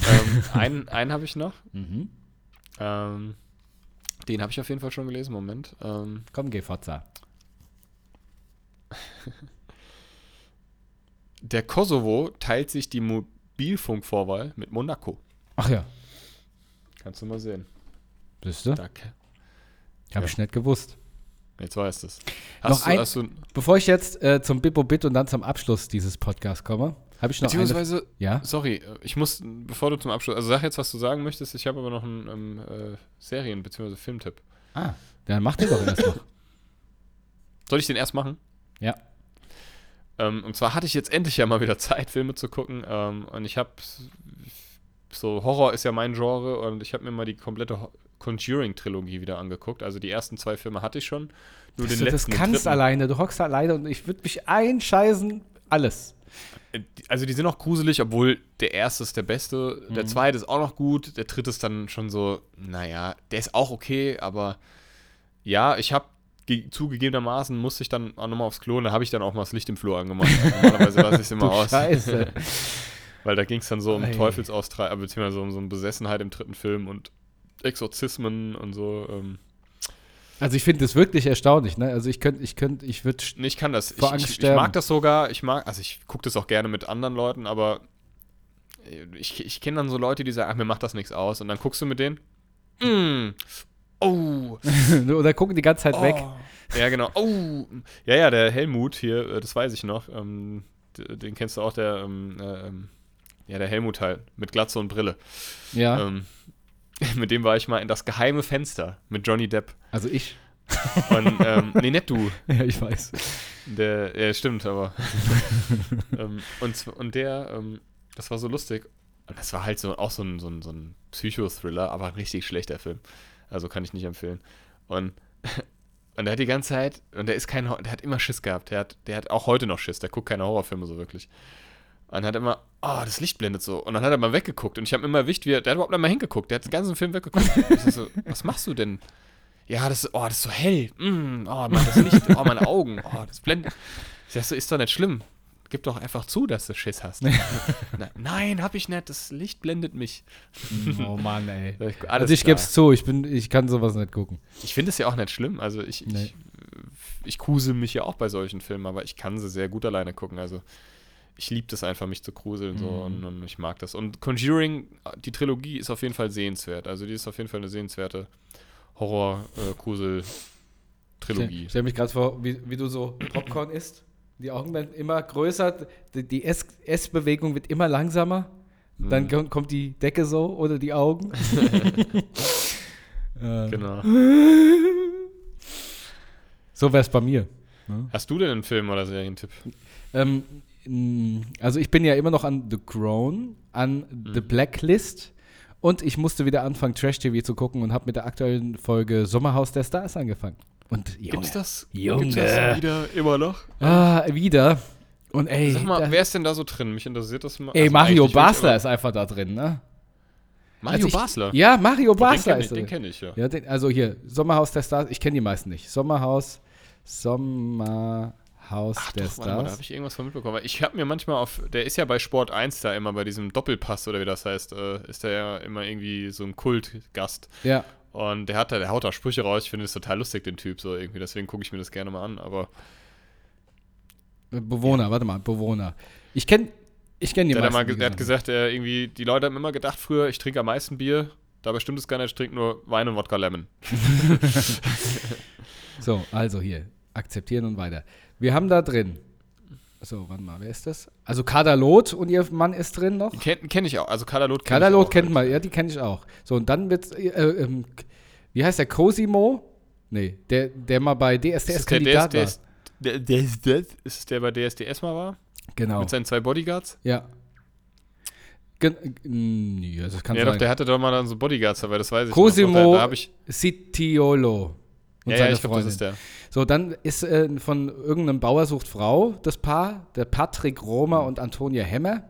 ähm, einen, einen habe ich noch. Mhm. Ähm, den habe ich auf jeden Fall schon gelesen. Moment. Ähm, Komm, geh Fotza. der Kosovo teilt sich die Mobilfunkvorwahl mit Monaco. Ach ja, Kannst du mal sehen. siehst du? Danke. Hab ich nicht gewusst. Jetzt weißt du es. Noch Hast, du, ein- du. Bevor ich jetzt äh, zum Bippo Bit und dann zum Abschluss dieses Podcasts komme, habe ich noch eine. Beziehungsweise, Ja? sorry, äh, ich muss, bevor du zum Abschluss, also sag jetzt, was du sagen möchtest, ich habe aber noch einen ähm, äh, Serien- bzw. Filmtipp. Ah, dann mach den doch erst noch. *laughs* Soll ich den erst machen? Ja. Ähm, und zwar hatte ich jetzt endlich ja mal wieder Zeit, Filme zu gucken. Ähm, und ich habe so Horror ist ja mein Genre und ich habe mir mal die komplette Conjuring-Trilogie wieder angeguckt. Also die ersten zwei Filme hatte ich schon. Nur den du das letzten. den kannst alleine, du hockst alleine und ich würde mich einscheißen, alles. Äh, Also die sind auch gruselig, obwohl der erste ist der beste, Mhm. der zweite ist auch noch gut, der dritte ist dann schon so, naja, der ist auch okay, aber ja, ich habe zugegebenermaßen musste ich dann auch nochmal aufs Klo und da habe ich dann auch mal das Licht im Flur angemacht. Normalerweise lasse ich es *laughs* immer aus. Scheiße. *laughs* Weil da ging es dann so um Ei. Teufelsaustreiben, beziehungsweise um so um Besessenheit im dritten Film und Exorzismen und so. Ähm. Also ich finde das wirklich erstaunlich, ne? Also ich könnte, ich könnte, ich würde. Nee, ich kann das. Ich, Vor Angst ich, ich sterben. mag das sogar. Ich mag, also ich gucke das auch gerne mit anderen Leuten, aber ich, ich kenne dann so Leute, die sagen, ach, mir macht das nichts aus. Und dann guckst du mit denen. Mm. Oh. *laughs* Oder gucken die ganze Zeit oh. weg. Ja, genau. Oh. Ja, ja, der Helmut hier, äh, das weiß ich noch. Ähm, den kennst du auch, der, ähm, äh, ähm, ja, der Helmut halt, mit Glatze und Brille. Ja. Ähm, *laughs* mit dem war ich mal in das geheime Fenster mit Johnny Depp. Also ich. Und, ähm, nee, nicht du. *laughs* Ja, ich weiß. Der, ja, stimmt, aber. *laughs* ähm, und, und der, ähm, das war so lustig. Und das war halt so auch so ein, so ein, so ein Psychothriller, aber ein richtig schlechter Film. Also kann ich nicht empfehlen. Und, und der hat die ganze Zeit, und der ist kein, der hat immer Schiss gehabt. Der hat, der hat auch heute noch Schiss, der guckt keine Horrorfilme so wirklich. Und hat immer, oh, das Licht blendet so. Und dann hat er mal weggeguckt. Und ich habe immer erwischt, wie er, der hat überhaupt nicht mal hingeguckt. Der hat den ganzen Film weggeguckt. *laughs* Ich so, was machst du denn? Ja, das, ist- oh, das ist so hell. Mm, oh, Mann, das Licht, oh, meine Augen. Oh, das blendet. Ich sag so, ist doch nicht schlimm. Gib doch einfach zu, dass du Schiss hast. *laughs* Nein, hab ich nicht. Das Licht blendet mich. Oh Mann, ey. *laughs* Alles Also ich gebe es zu, ich, bin, ich kann sowas nicht gucken. Ich finde es ja auch nicht schlimm. Also ich, Nee. ich, ich kusel mich ja auch bei solchen Filmen, aber ich kann sie sehr gut alleine gucken. Also ich liebe das einfach, mich zu gruseln so Mhm. und, und ich mag das. Und Conjuring, die Trilogie ist auf jeden Fall sehenswert. Also die ist auf jeden Fall eine sehenswerte Horror-Grusel-Trilogie. Ich stelle mich gerade vor, wie, wie du so Popcorn isst. Die Augen werden immer größer, die, die Ess- Essbewegung wird immer langsamer. Dann Mhm. ko- kommt die Decke so oder die Augen. *laughs* äh, Genau. So wäre es bei mir. Hast du denn einen Film oder Serientipp? Ähm, also ich bin ja immer noch an The Crown, an The Mhm. Blacklist und ich musste wieder anfangen, Trash-TV zu gucken und habe mit der aktuellen Folge Sommerhaus der Stars angefangen. Und Junge, Gibt's das? Junge. Gibt's das wieder immer noch? Ah, wieder. Und ey, Sag mal, da, wer ist denn da so drin? Mich interessiert das mal. ey Also Mario Basler ist einfach da drin, ne? Mario Also ich- Basler? Ja, Mario den Basler kenn ich, ist da den kenne ich, ja. Ja, den, also hier, Sommerhaus der Stars, ich kenne die meisten nicht. Sommerhaus, Sommerhaus Ach der doch, warte mal, da Stars. habe ich irgendwas von mitbekommen. Ich habe mir manchmal auf, der ist ja bei Sport 1 da immer bei diesem Doppelpass oder wie das heißt, äh, ist der ja immer irgendwie so ein Kultgast. Ja, Und der hat da, der haut da Sprüche raus. Ich finde das total lustig, den Typ so irgendwie. Deswegen gucke ich mir das gerne mal an. Aber Bewohner, warte mal, Bewohner. Ich kenne ich kenn die der, hat, meisten. mal, der hat gesagt. gesagt, er irgendwie, die Leute haben immer gedacht früher, ich trinke am meisten Bier. Dabei stimmt es gar nicht, ich trinke nur Wein und Wodka Lemon. *laughs* So, also hier, akzeptieren und weiter. Wir haben da drin. So, warte mal, wer ist das? Also Kadalot und ihr Mann ist drin noch. Kenne kenn ich auch. Also Kadalot kenn ich Kadalot kennt halt. man, ja, die kenne ich auch. So, und dann wird's, äh, ähm, wie heißt der, Cosimo? Nee, der, der mal bei DSDS-Kandidat war. DSDS? Der, der, der, ist es der bei DSDS mal war? Genau, Mit seinen zwei Bodyguards? ja. Gen mm, ja, das kann ja, sein. doch, der hatte doch mal dann so Bodyguards dabei, das weiß ich Cosimo noch. Da, ich. Sitiolo. Und Ja, seine ja, ich glaube, das Freundin. ist der. So, dann ist äh, von irgendeinem Bauer sucht Frau das Paar, der Patrick Roma und Antonia Hemmer.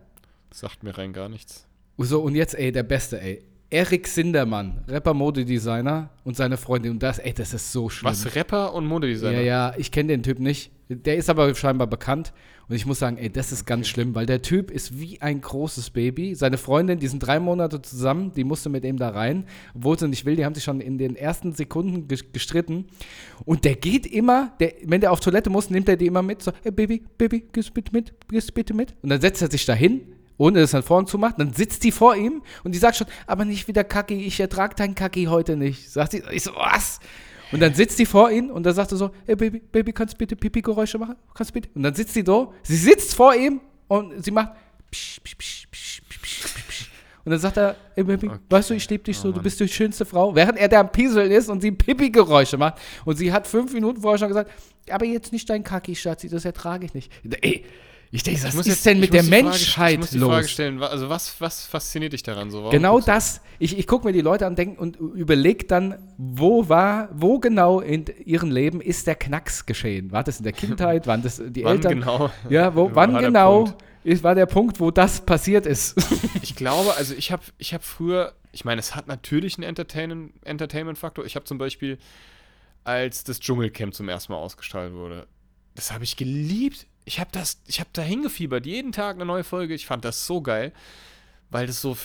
Sagt mir rein gar nichts. So, und jetzt, ey, der Beste, ey. Erik Sindermann, Rapper-Modedesigner und seine Freundin. Und das, ey, das ist so schlimm. Was, Rapper und Modedesigner? Ja, ja, ich kenne den Typ nicht. Der ist aber scheinbar bekannt. Und ich muss sagen, ey, das ist ganz schlimm, weil der Typ ist wie ein großes Baby. Seine Freundin, die sind drei Monate zusammen, die musste mit ihm da rein, obwohl sie nicht will. Die haben sich schon in den ersten Sekunden ges- gestritten. Und der geht immer, der, wenn der auf Toilette muss, nimmt er die immer mit. So, hey, Baby, Baby, gehst bitte mit, gehst bitte mit. Und dann setzt er sich da hin, ohne das dann vorn zu machen. Dann sitzt die vor ihm und die sagt schon, aber nicht wieder Kacki, ich ertrage deinen Kacki heute nicht. Sagt sie, ich so, was? Und dann sitzt die vor ihm und dann sagt er so, hey Baby, Baby, kannst du bitte Pipi-Geräusche machen? Kannst du bitte? Und dann sitzt sie so, sie sitzt vor ihm und sie macht psch, psch, psch, psch, psch, psch, psch. Und dann sagt er, hey Baby, Okay. weißt du, ich liebe dich Oh so, du Mann. bist die schönste Frau. Während er da am Pieseln ist und sie Pipi-Geräusche macht. Und sie hat fünf Minuten vorher schon gesagt, aber jetzt nicht dein Kacki, Schatzi, das ertrage ich nicht. Ey, ich denke, was Ich ist jetzt- denn mit der Frage- Menschheit Ich muss die Frage los? stellen, also was, was fasziniert dich daran so? Warum Genau das. Ich, ich gucke mir die Leute an denk, und überlege dann, wo war, wo genau in ihrem Leben ist der Knacks geschehen? War das in der Kindheit? Waren das die *laughs* Wann Eltern? genau? Ja, wo, wann der genau ist, war der Punkt, wo das passiert ist? *laughs* Ich glaube, also ich habe ich hab früher, ich meine, es hat natürlich einen Entertainment- Entertainment-Faktor. Ich habe zum Beispiel, als das Dschungelcamp zum ersten Mal ausgestrahlt wurde, das habe ich geliebt. Ich habe das, ich habe da hingefiebert, jeden Tag eine neue Folge. Ich fand das so geil, weil das so,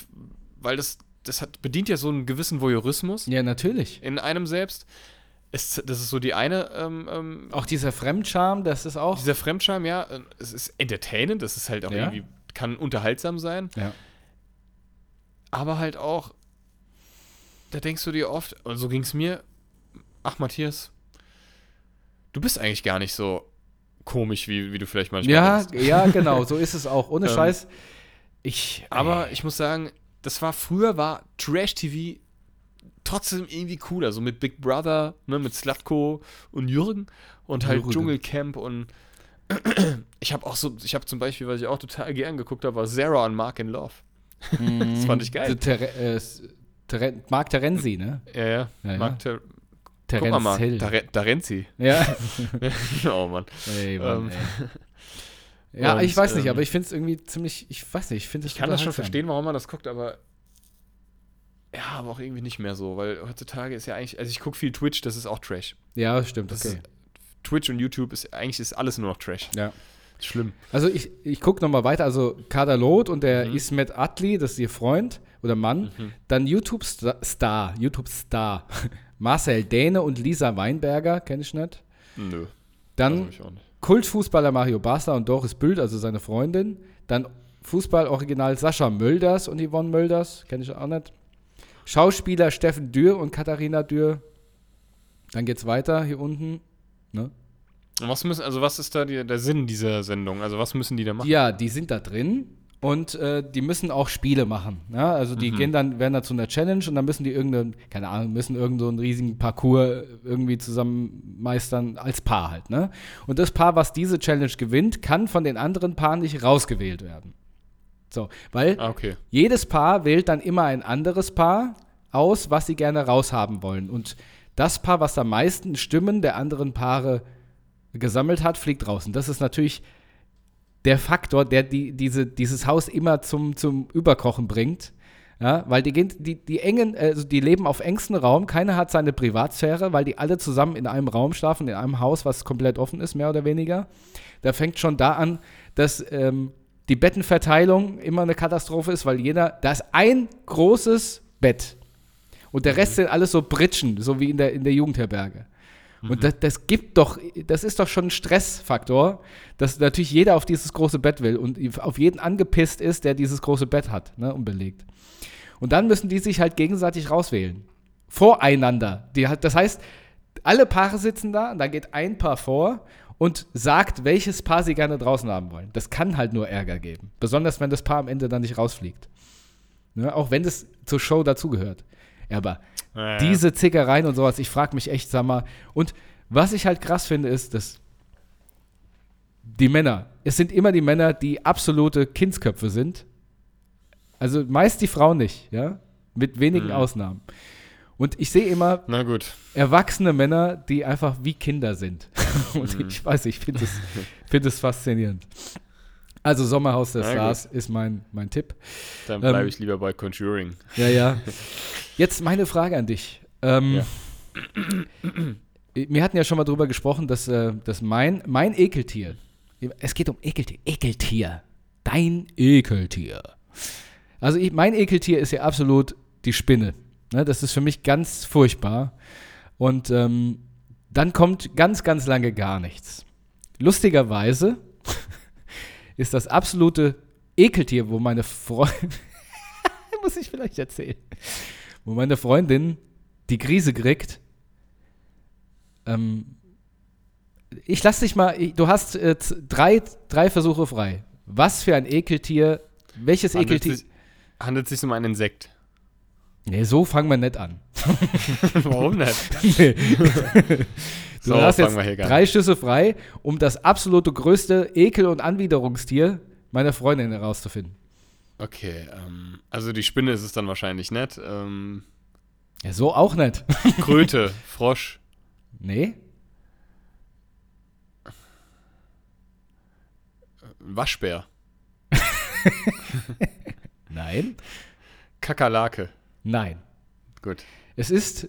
weil das, das hat, bedient ja so einen gewissen Voyeurismus Ja, natürlich. in einem selbst. Es, das ist so die eine, ähm, ähm, Auch dieser Fremdscham, das ist auch. dieser Fremdscham, ja, äh, es ist entertainend, das ist halt auch Ja. irgendwie, kann unterhaltsam sein, ja. aber halt auch, da denkst du dir oft, und so ging es mir, ach Matthias, du bist eigentlich gar nicht so komisch, wie, wie du vielleicht manchmal Ja, denkst. ja, genau, so ist es auch. Ohne *laughs* Ähm, Scheiß. Ich. Aber ich muss sagen, das war früher war Trash-TV trotzdem irgendwie cooler, so mit Big Brother, ne, mit Slatko und Jürgen und halt Jürgen. Dschungelcamp und *clears throat* ich habe auch so, ich habe zum Beispiel, was ich auch total gern geguckt habe, war Sarah und Mark in Love. *laughs* das fand ich geil. Der Ter äh, Teren Mark Terenzi, ne? Ja, ja. Ja, ja. Mark Ter Guck mal. Hill. Dare Darenzi. Ja. *laughs* oh Mann. Ey, Mann, Ähm, ey. Ja, und, ich weiß nicht, ähm, aber ich finde es irgendwie ziemlich, ich weiß nicht, ich finde es Ich kann das schon verstehen, warum man das guckt, aber ja, aber auch irgendwie nicht mehr so, weil heutzutage ist ja eigentlich, also ich gucke viel Twitch, das ist auch Trash. Ja, stimmt, Das okay. ist, Twitch und YouTube ist eigentlich ist alles nur noch Trash. Ja. Schlimm. Also ich, ich gucke nochmal weiter. Also Kader Loth und der Mhm. Ismet Atli, das ist ihr Freund oder Mann. Mhm. Dann YouTube-Star, YouTube-Star. *laughs* Marcel Däne und Lisa Weinberger, kenne ich nicht. Nö. Dann also nicht. Kultfußballer Mario Basler und Doris Büld, also seine Freundin. Dann Fußball-Original Sascha Mölders und Yvonne Mölders, kenne ich auch nicht. Schauspieler Steffen Dürr und Katharina Dürr. Dann geht's weiter hier unten. Ne? Und was müssen, also was ist da die, der Sinn dieser Sendung? Also was müssen die da machen? Ja, die sind da drin und äh, die müssen auch Spiele machen. Ja? Also die gehen dann, werden da zu einer Challenge und dann müssen die irgendeinen, keine Ahnung, müssen irgendeinen so einen riesigen Parcours irgendwie zusammen meistern als Paar halt. Ne? Und das Paar, was diese Challenge gewinnt, kann von den anderen Paaren nicht rausgewählt werden. So, weil Ah, okay. jedes Paar wählt dann immer ein anderes Paar aus, was sie gerne raushaben wollen. Und das Paar, was am meisten Stimmen der anderen Paare gesammelt hat, fliegt raus. Und das ist natürlich der Faktor, der die, diese, dieses Haus immer zum, zum Überkochen bringt. Ja, weil die, gehen, die, die engen, also die leben auf engstem Raum, keiner hat seine Privatsphäre, weil die alle zusammen in einem Raum schlafen, in einem Haus, was komplett offen ist, mehr oder weniger. Da fängt schon da an, dass ähm, die Bettenverteilung immer eine Katastrophe ist, weil jeder, da ist ein großes Bett. Und der Rest sind alles so Britschen, so wie in der, in der Jugendherberge. Und das, das gibt doch, das ist doch schon ein Stressfaktor, dass natürlich jeder auf dieses große Bett will und auf jeden angepisst ist, der dieses große Bett hat, ne, unbelegt. Und dann müssen die sich halt gegenseitig rauswählen. Voreinander. Die, das heißt, alle Paare sitzen da und dann geht ein Paar vor und sagt, welches Paar sie gerne draußen haben wollen. Das kann halt nur Ärger geben. Besonders wenn das Paar am Ende dann nicht rausfliegt. Ne, auch wenn es zur Show dazugehört. Aber Ja, ja. diese Zickereien und sowas, ich frage mich echt, sag mal. Und was ich halt krass finde, ist, dass die Männer, es sind immer die Männer, die absolute Kindsköpfe sind. Also meist die Frauen nicht, ja, mit wenigen Mhm. Ausnahmen. Und ich sehe immer erwachsene Männer, die einfach wie Kinder sind. *laughs* Und Mhm. ich weiß, ich finde es find es faszinierend. Also Sommerhaus der Na Stars ist mein, mein Tipp. Dann Ähm, bleibe ich lieber bei Conjuring. Ja, ja. Jetzt meine Frage an dich. Ähm, Ja. Wir hatten ja schon mal drüber gesprochen, dass, äh, dass mein, mein Ekeltier, es geht um Ekeltier, Ekeltier, dein Ekeltier. Also ich, mein Ekeltier ist ja absolut die Spinne. Ne, das ist für mich ganz furchtbar. Und ähm, dann kommt ganz, ganz lange gar nichts. Lustigerweise ist das absolute Ekeltier, wo meine Freundin, *laughs* muss ich vielleicht erzählen, wo meine Freundin die Krise kriegt. Ähm, ich lass dich mal, du hast äh, drei, drei Versuche frei. Was für ein Ekeltier, welches Handelt Ekeltier? sich, handelt sich um ein Insekt. Nee, so fangen wir nicht an. *laughs* Warum nicht? Nee. *laughs* Du So, hast jetzt drei Schüsse frei, um das absolute größte Ekel- und Anwiderungstier meiner Freundin herauszufinden. Okay, ähm, also die Spinne ist es dann wahrscheinlich nicht. Ähm, Ja, so auch nicht. *laughs* Kröte, Frosch, nee? Waschbär, Nein? Kakerlake. Nein. Gut. Es ist,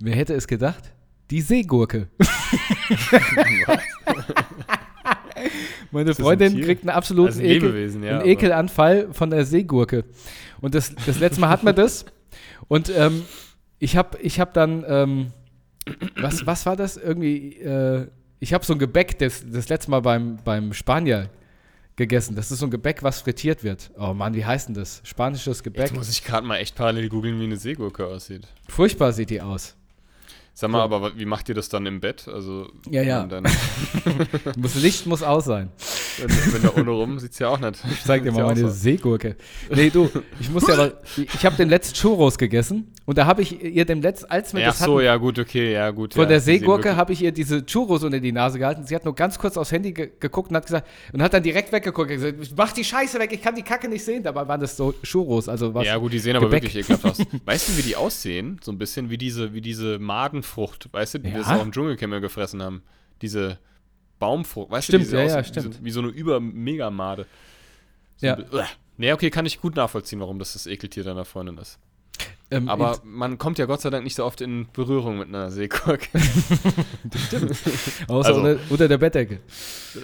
wer hätte es gedacht? Die Seegurke. *laughs* *laughs* Meine ein Freundin Tier? kriegt einen absoluten Also ein Ekel, ja, einen Ekelanfall von der Seegurke. Und das, das letzte Mal hatten wir das. Und ähm, ich habe ich hab dann, ähm, was, was war das? Irgendwie, äh, ich habe so ein Gebäck das, das letzte Mal beim, beim Spanier gegessen. Das ist so ein Gebäck, was frittiert wird. Oh Mann, wie heißt denn das? Spanisches Gebäck. Jetzt muss ich gerade mal echt parallel googeln, wie eine Seegurke aussieht. Furchtbar sieht die aus. Sag mal, So. aber wie macht ihr das dann im Bett? Also, Ja, ja. *laughs* *laughs* Muss, Licht muss aus sein. wenn, wenn da ohne rum sieht's ja auch nicht. Ich zeig dir mal meine so. Seegurke. Nee, du, ich muss ja *laughs* aber, ich habe den letzten Churros gegessen und da habe ich ihr dem letzten, als wir Ja, das so, hatten, ja, gut, okay, ja, gut. von ja, der Seegurke habe ich ihr diese Churros unter die Nase gehalten. Sie hat nur ganz kurz aufs Handy ge geguckt und hat gesagt, und hat dann direkt weggeguckt und gesagt, mach die Scheiße weg, ich kann die Kacke nicht sehen. Dabei waren das so Churros, also was. Ja, gut, die sehen aber Gebäck. wirklich ekelhaft aus. Weißt du, wie die aussehen? So ein bisschen wie diese, wie diese Madenfrucht, weißt du, die Ja. wir so auch im Dschungelcamel gefressen haben. Diese Baumfrucht, weißt Stimmt, du, die ja, ja, wie stimmt. So, wie so eine Über-Megamade. So Ja. Uah. Nee, okay, kann ich gut nachvollziehen, warum das das Ekeltier deiner Freundin ist. Ähm, Aber man kommt ja Gott sei Dank nicht so oft in Berührung mit einer Seegurke. *laughs* *laughs* außer also- unter, unter der Bettdecke. *laughs*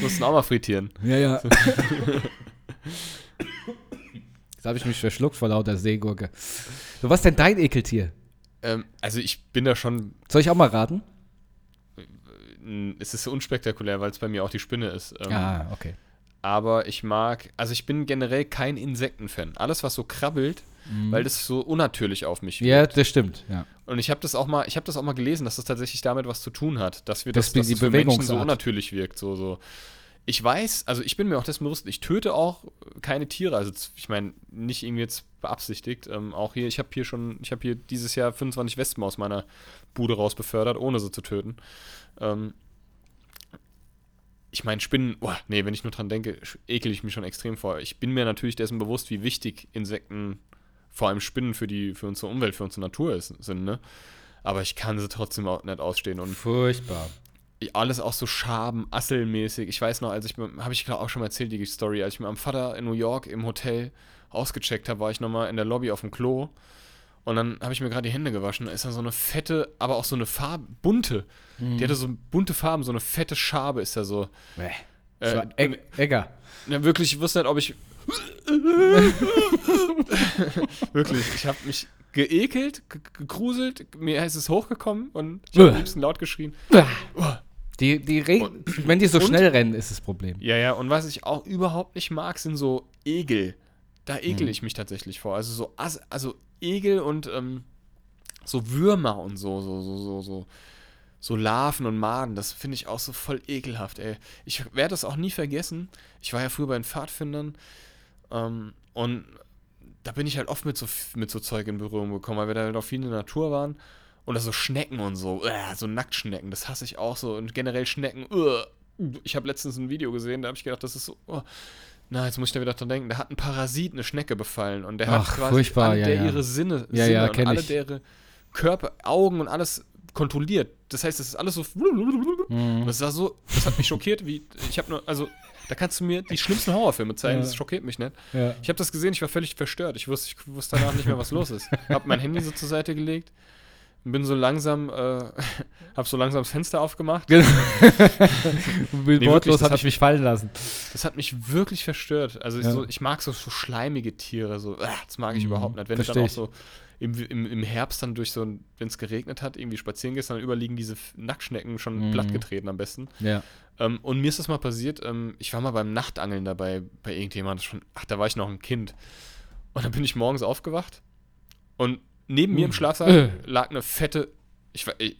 Mussten auch mal frittieren. Ja, ja. Jetzt habe ich mich verschluckt vor lauter Seegurke. So, was ist denn dein Ekeltier? Ähm, also ich bin da schon, Soll ich auch mal raten? mh, es ist so unspektakulär, weil es bei mir auch die Spinne ist. Ähm, ah, okay. Aber ich mag, also ich bin generell kein Insektenfan. Alles, was so krabbelt, weil das so unnatürlich auf mich Mhm. Ja, wirkt. das stimmt. Ja. Und ich habe das auch mal, ich habe das auch mal gelesen, dass das tatsächlich damit was zu tun hat, dass wir Das ist dass die das für Menschen so unnatürlich wirkt. So, so. Ich weiß, also ich bin mir auch dessen bewusst, ich töte auch keine Tiere. Also ich meine, nicht irgendwie jetzt beabsichtigt. Ähm, auch hier, ich habe hier schon, ich habe hier dieses Jahr 25 Wespen aus meiner Bude raus befördert, ohne sie zu töten. Ähm, ich meine, Spinnen, boah, nee, wenn ich nur dran denke, ekel ich mich schon extrem vor. Ich bin mir natürlich dessen bewusst, wie wichtig Insekten, vor allem Spinnen für die, für unsere Umwelt, für unsere Natur ist, sind, ne? Aber ich kann sie trotzdem auch nicht ausstehen und Furchtbar. Alles auch so Schaben, Asselmäßig. Ich weiß noch, als ich, habe ich glaube auch schon mal erzählt, die Story, als ich mit meinem Vater in New York im Hotel ausgecheckt habe, war ich nochmal in der Lobby auf dem Klo und dann habe ich mir gerade die Hände gewaschen. Da ist da so eine fette, aber auch so eine Farbe, bunte. Die hatte so bunte Farben, so eine fette Schabe ist da so. Bäh. Äh, war Egg Egger. ja, wirklich, ich wusste nicht, ob ich. *laughs* wirklich, ich habe mich geekelt, ge- gegruselt, mir ist es hochgekommen und ich habe am liebsten laut geschrien. Die, die Und- *clears throat* wenn die so und- schnell rennen, ist das Problem. Ja, ja, und was ich auch überhaupt nicht mag, sind so Egel. Da ekel ich mich tatsächlich vor. Also so also Egel und ähm, so Würmer und so, so, so, so, so, so Larven und Maden, das finde ich auch so voll ekelhaft, ey. Ich werde das auch nie vergessen. Ich war ja früher bei den Pfadfindern ähm, und da bin ich halt oft mit so, mit so Zeug in Berührung gekommen, weil wir da halt auch viel in der Natur waren. Oder so Schnecken und so, äh, so Nacktschnecken, das hasse ich auch so. Und generell Schnecken, äh. ich habe letztens ein Video gesehen, da habe ich gedacht, das ist so, oh. na, jetzt muss ich da wieder dran denken, da hat ein Parasit eine Schnecke befallen und der Ach, hat quasi furchtbar, alle ja, der ja. ihre Sinne, Ja, Sinne ja, und alle ich. deren Körper, Augen und alles kontrolliert. Das heißt, das ist alles so, Mhm. das war so, das hat mich schockiert, wie, ich habe nur, also, da kannst du mir die schlimmsten Horrorfilme zeigen, Ja. das schockiert mich nicht. Ja. Ich habe das gesehen, ich war völlig verstört. Ich wusste, ich wusste danach nicht mehr, was los ist. Hab mein Handy so zur Seite gelegt bin so langsam, äh, *laughs* hab so langsam das Fenster aufgemacht. Genau. *laughs* wirklich, Wortlos das habe hat ich mich fallen lassen. Das hat mich wirklich verstört. Also ich, Ja. so, ich mag so, so schleimige Tiere, so, äh, das mag ich Mhm, überhaupt nicht. Wenn du dann auch so im, im, im Herbst dann durch so, ein- wenn es geregnet hat, irgendwie spazieren gehst, dann überliegen diese Nacktschnecken schon Mhm. plattgetreten am besten. Ja. Ähm, und mir ist das mal passiert, ähm, ich war mal beim Nachtangeln dabei, bei irgendjemandem schon, ach, da war ich noch ein Kind. Und dann bin ich morgens aufgewacht und neben mir im Uh. Schlafsaal lag eine fette, ich, ich,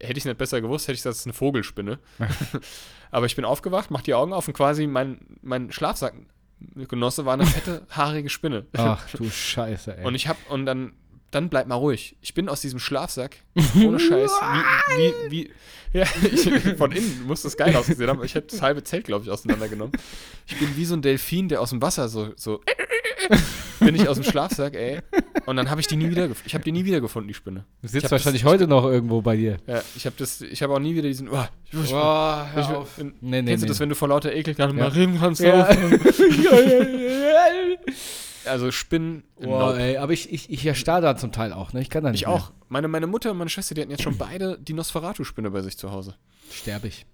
hätte ich nicht besser gewusst, hätte ich gesagt, das ist eine Vogelspinne. *laughs* Aber ich bin aufgewacht, mach die Augen auf und quasi mein, mein Schlafsackgenosse war eine fette, haarige Spinne. Ach *laughs* du Scheiße, ey. Und ich hab, und dann, dann bleib mal ruhig. Ich bin aus diesem Schlafsack, ohne Scheiß, wie, wie, wie, ja, *laughs* ich, von innen muss das geil ausgesehen haben. Ich hätte das halbe Zelt, glaube ich, auseinandergenommen. Ich bin wie so ein Delfin, der aus dem Wasser so, so, *laughs* bin ich aus dem Schlafsack, ey. Und dann habe ich die nie wieder, ich habe die nie wieder gefunden, die Spinne. du sitzt wahrscheinlich das, heute noch irgendwo bei dir. Ja, ich habe das, ich habe auch nie wieder diesen, oh, ich, ich, Boah, ich, hör auf. ich, Nee, nee, kennst du nee. das, wenn du vor lauter Ekel nicht Ja. mal reden kannst? Ja. *laughs* Also Spinnen, Boah, nope. ey, aber ich, ich, ich erstarre da zum Teil auch, ne? Ich kann da nicht Ich auch. Meine, meine Mutter und meine Schwester, die hatten jetzt schon beide die Nosferatu-Spinne bei sich zu Hause. Sterbe ich.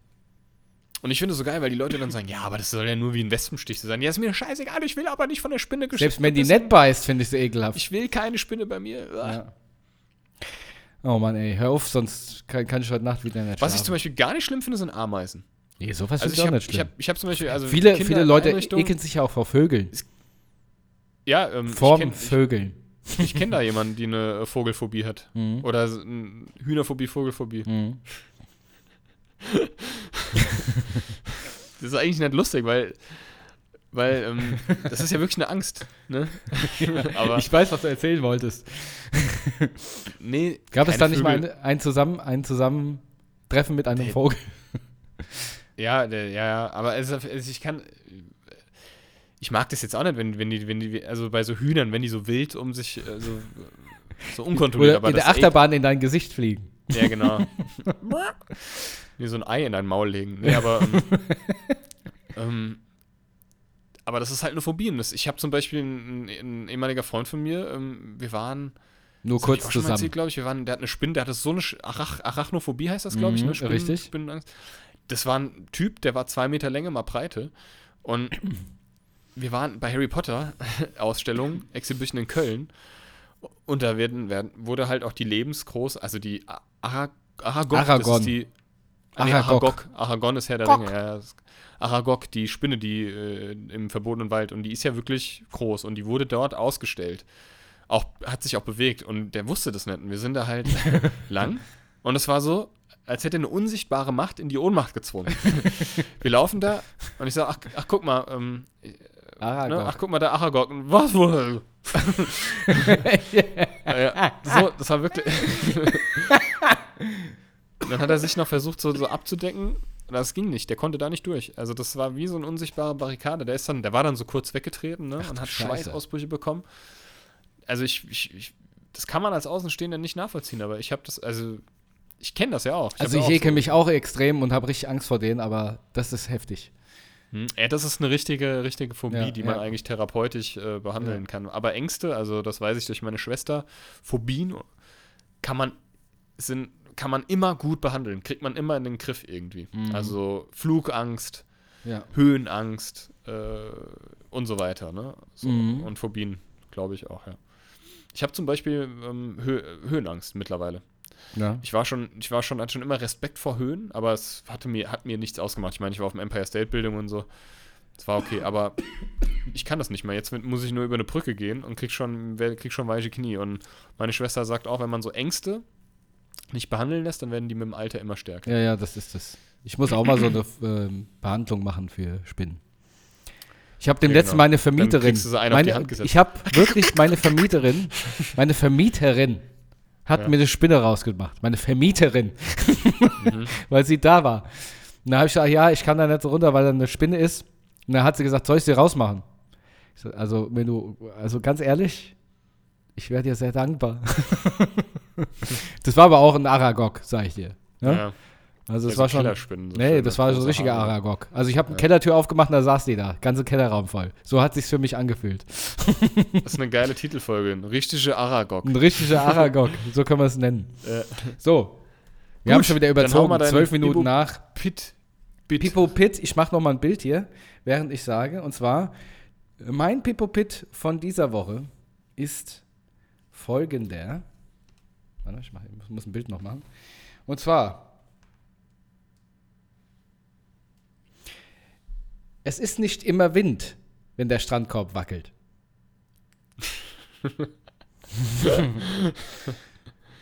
Und ich finde es so geil, weil die Leute dann sagen, ja, aber das soll ja nur wie ein Wespenstich sein. Ja, ist mir scheißegal, ich will aber nicht von der Spinne Selbst wenn die nicht beißt, finde ich sie ekelhaft. Ich will keine Spinne bei mir. Ja. Oh Mann, ey, hör auf, sonst kann, kann ich heute Nacht wieder nicht Was ich zum Beispiel gar nicht schlimm finde, sind Ameisen. Nee, sowas Also ich auch habe nicht ich schlimm. hab, ich hab zum Beispiel, also viele, Kinder viele Leute ekeln sich ja auch vor Vögeln. Ja, ähm, Vor ich kenne Vögeln. ich, ich kenn da jemanden, die eine Vogelphobie hat. Mhm. Oder Hühnerphobie, Vogelphobie. Mhm. *laughs* Das ist eigentlich nicht lustig, weil, weil ähm, das ist ja wirklich eine Angst. Ne? *laughs* Aber Ich weiß, was du erzählen wolltest. nee, Gab es da nicht mal Vögel- ein, ein, Zusammen, ein Zusammentreffen mit einem Der- Vogel? Ja, der, ja, ja, aber ist- es, ich kann. Ich mag das jetzt auch nicht, wenn, wenn die, wenn die, also bei so Hühnern, wenn die so wild um sich, äh, so, so unkontrolliert, Oder in der Achterbahn in dein Gesicht fliegen. Ja, genau. Wie so ein Ei in dein Maul legen. Nee, aber. Ähm, *laughs* ähm, aber das ist halt eine Phobie. Ich habe zum Beispiel einen, ein ehemaliger Freund von mir, ähm, wir waren. Nur kurz zusammen. erzählt, glaube ich. Wir waren, der hat eine Spinne, der hatte so eine Arach, Arachnophobie, heißt das, glaube ich, Mhm, ne? Spinnen, richtig. Spinnenangst. Das war ein Typ, der war zwei Meter Länge, mal Breite. Und *clears throat* wir waren bei Harry Potter *laughs* Ausstellung, Exhibition in Köln. Und da werden, werden, wurde halt auch die lebensgroß, also die A- Ara, Aragog, das Aragon. ist die. Ah, nee, Aragog. Aragon ist Herr der Gog. Ringe. Ja, Aragog, die Spinne, die äh, im verbotenen Wald. Und die ist ja wirklich groß. Und die wurde dort ausgestellt. Auch, hat sich auch bewegt. Und der wusste das nicht. Und wir sind da halt *laughs* lang. Und es war so, als hätte eine unsichtbare Macht in die Ohnmacht gezwungen. wir laufen da und ich sage, ach, ach guck mal, ähm, Aragog. Ne? Ach, guck mal, der Aragog. Was wohl? Ja, so, das war wirklich. *laughs* dann hat er sich noch versucht, so, so abzudecken. Das ging nicht. Der konnte da nicht durch. Also, das war wie so eine unsichtbare Barrikade. Der, ist dann, der war dann so kurz weggetreten ne? und hat. Schweißausbrüche bekommen. Also, ich, ich, ich, das kann man als Außenstehender nicht nachvollziehen, aber ich habe das, also, ich kenne das ja auch. also ich ja auch ekel so- mich auch extrem und habe richtig Angst vor denen, aber das ist heftig. Hm, Ja, das ist eine richtige, richtige Phobie, Ja, die man ja. eigentlich therapeutisch äh, behandeln kann. Aber Ängste, also das weiß ich durch meine Schwester, Phobien kann man, sind, kann man immer gut behandeln, kriegt man immer in den Griff irgendwie. Mhm. Also Flugangst, Ja. Höhenangst äh, und so weiter. Ne? So, Mhm. Und Phobien, glaube ich auch, ja. Ich habe zum Beispiel ähm, Hö Höhenangst mittlerweile. Ja. Ich war schon, ich war schon, hatte schon immer Respekt vor Höhen, aber es hatte mir, hat mir nichts ausgemacht. Ich meine, ich war auf dem Empire State Building und so. Das war okay, aber ich kann das nicht mehr. Jetzt muss ich nur über eine Brücke gehen und krieg schon, krieg schon weiche Knie. Und meine Schwester sagt auch, wenn man so Ängste nicht behandeln lässt, dann werden die mit dem Alter immer stärker. Ja, ja, das ist das. Ich muss auch mal so eine ähm, Behandlung machen für Spinnen. Ich habe dem Ja, letzten genau. meine Vermieterin. meine, die Hand gesetzt. Ich habe wirklich meine Vermieterin, meine Vermieterin hat Ja. mir eine Spinne rausgemacht. Meine Vermieterin. Mhm. *laughs* weil sie da war. Und da habe ich gesagt, ja, ich kann da nicht so runter, weil da eine Spinne ist. Und dann hat sie gesagt, soll ich sie rausmachen? Ich so, also, wenn du, also ganz ehrlich, ich wäre dir sehr dankbar. *laughs* das war aber auch ein Aragog, sag ich dir. Ne? Ja. Also es Ja, so war schon. So nee, das war so ein richtiger. Aragog. Also ich habe eine Kellertür aufgemacht und da saß die da. Ganze Kellerraum voll. So hat sich's für mich angefühlt. Das ist eine geile Titelfolge. Ein richtiger Aragog. Ein richtiger Aragog. so können wir es nennen. Äh, So. Wir Gut, haben schon wieder überzogen. Zwölf Minuten Bibo- nach. Pit. Bit. Pipo Pit. Ich mache noch mal ein Bild hier, während ich sage. Und zwar, mein Pipo Pit von dieser Woche ist folgender. Warte, ich, mach, ich muss ein Bild noch machen. Und zwar, es ist nicht immer Wind, wenn der Strandkorb wackelt. *laughs*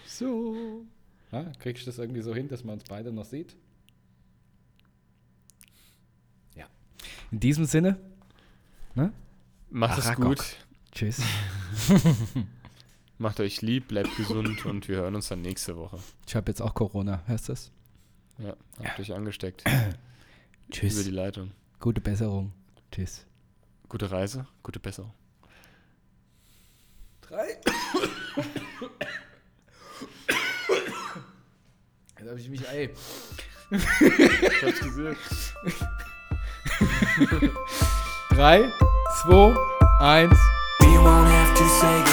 so. Ja, krieg ich das irgendwie so hin, dass man uns beide noch sieht? Ja. In diesem Sinne, ne? Macht es gut. Tschüss. *laughs* Macht euch lieb, bleibt gesund und wir hören uns dann nächste Woche. Ich habe jetzt auch Corona, hörst du das? Ja, habt euch angesteckt. *clears throat* Über Tschüss. die Leitung. Gute Besserung. Tschüss. Gute Reise, gute Besserung. Drei. Jetzt habe ich mich, ey. Ich hab's gesehen. Drei, zwei, eins. We won't have to say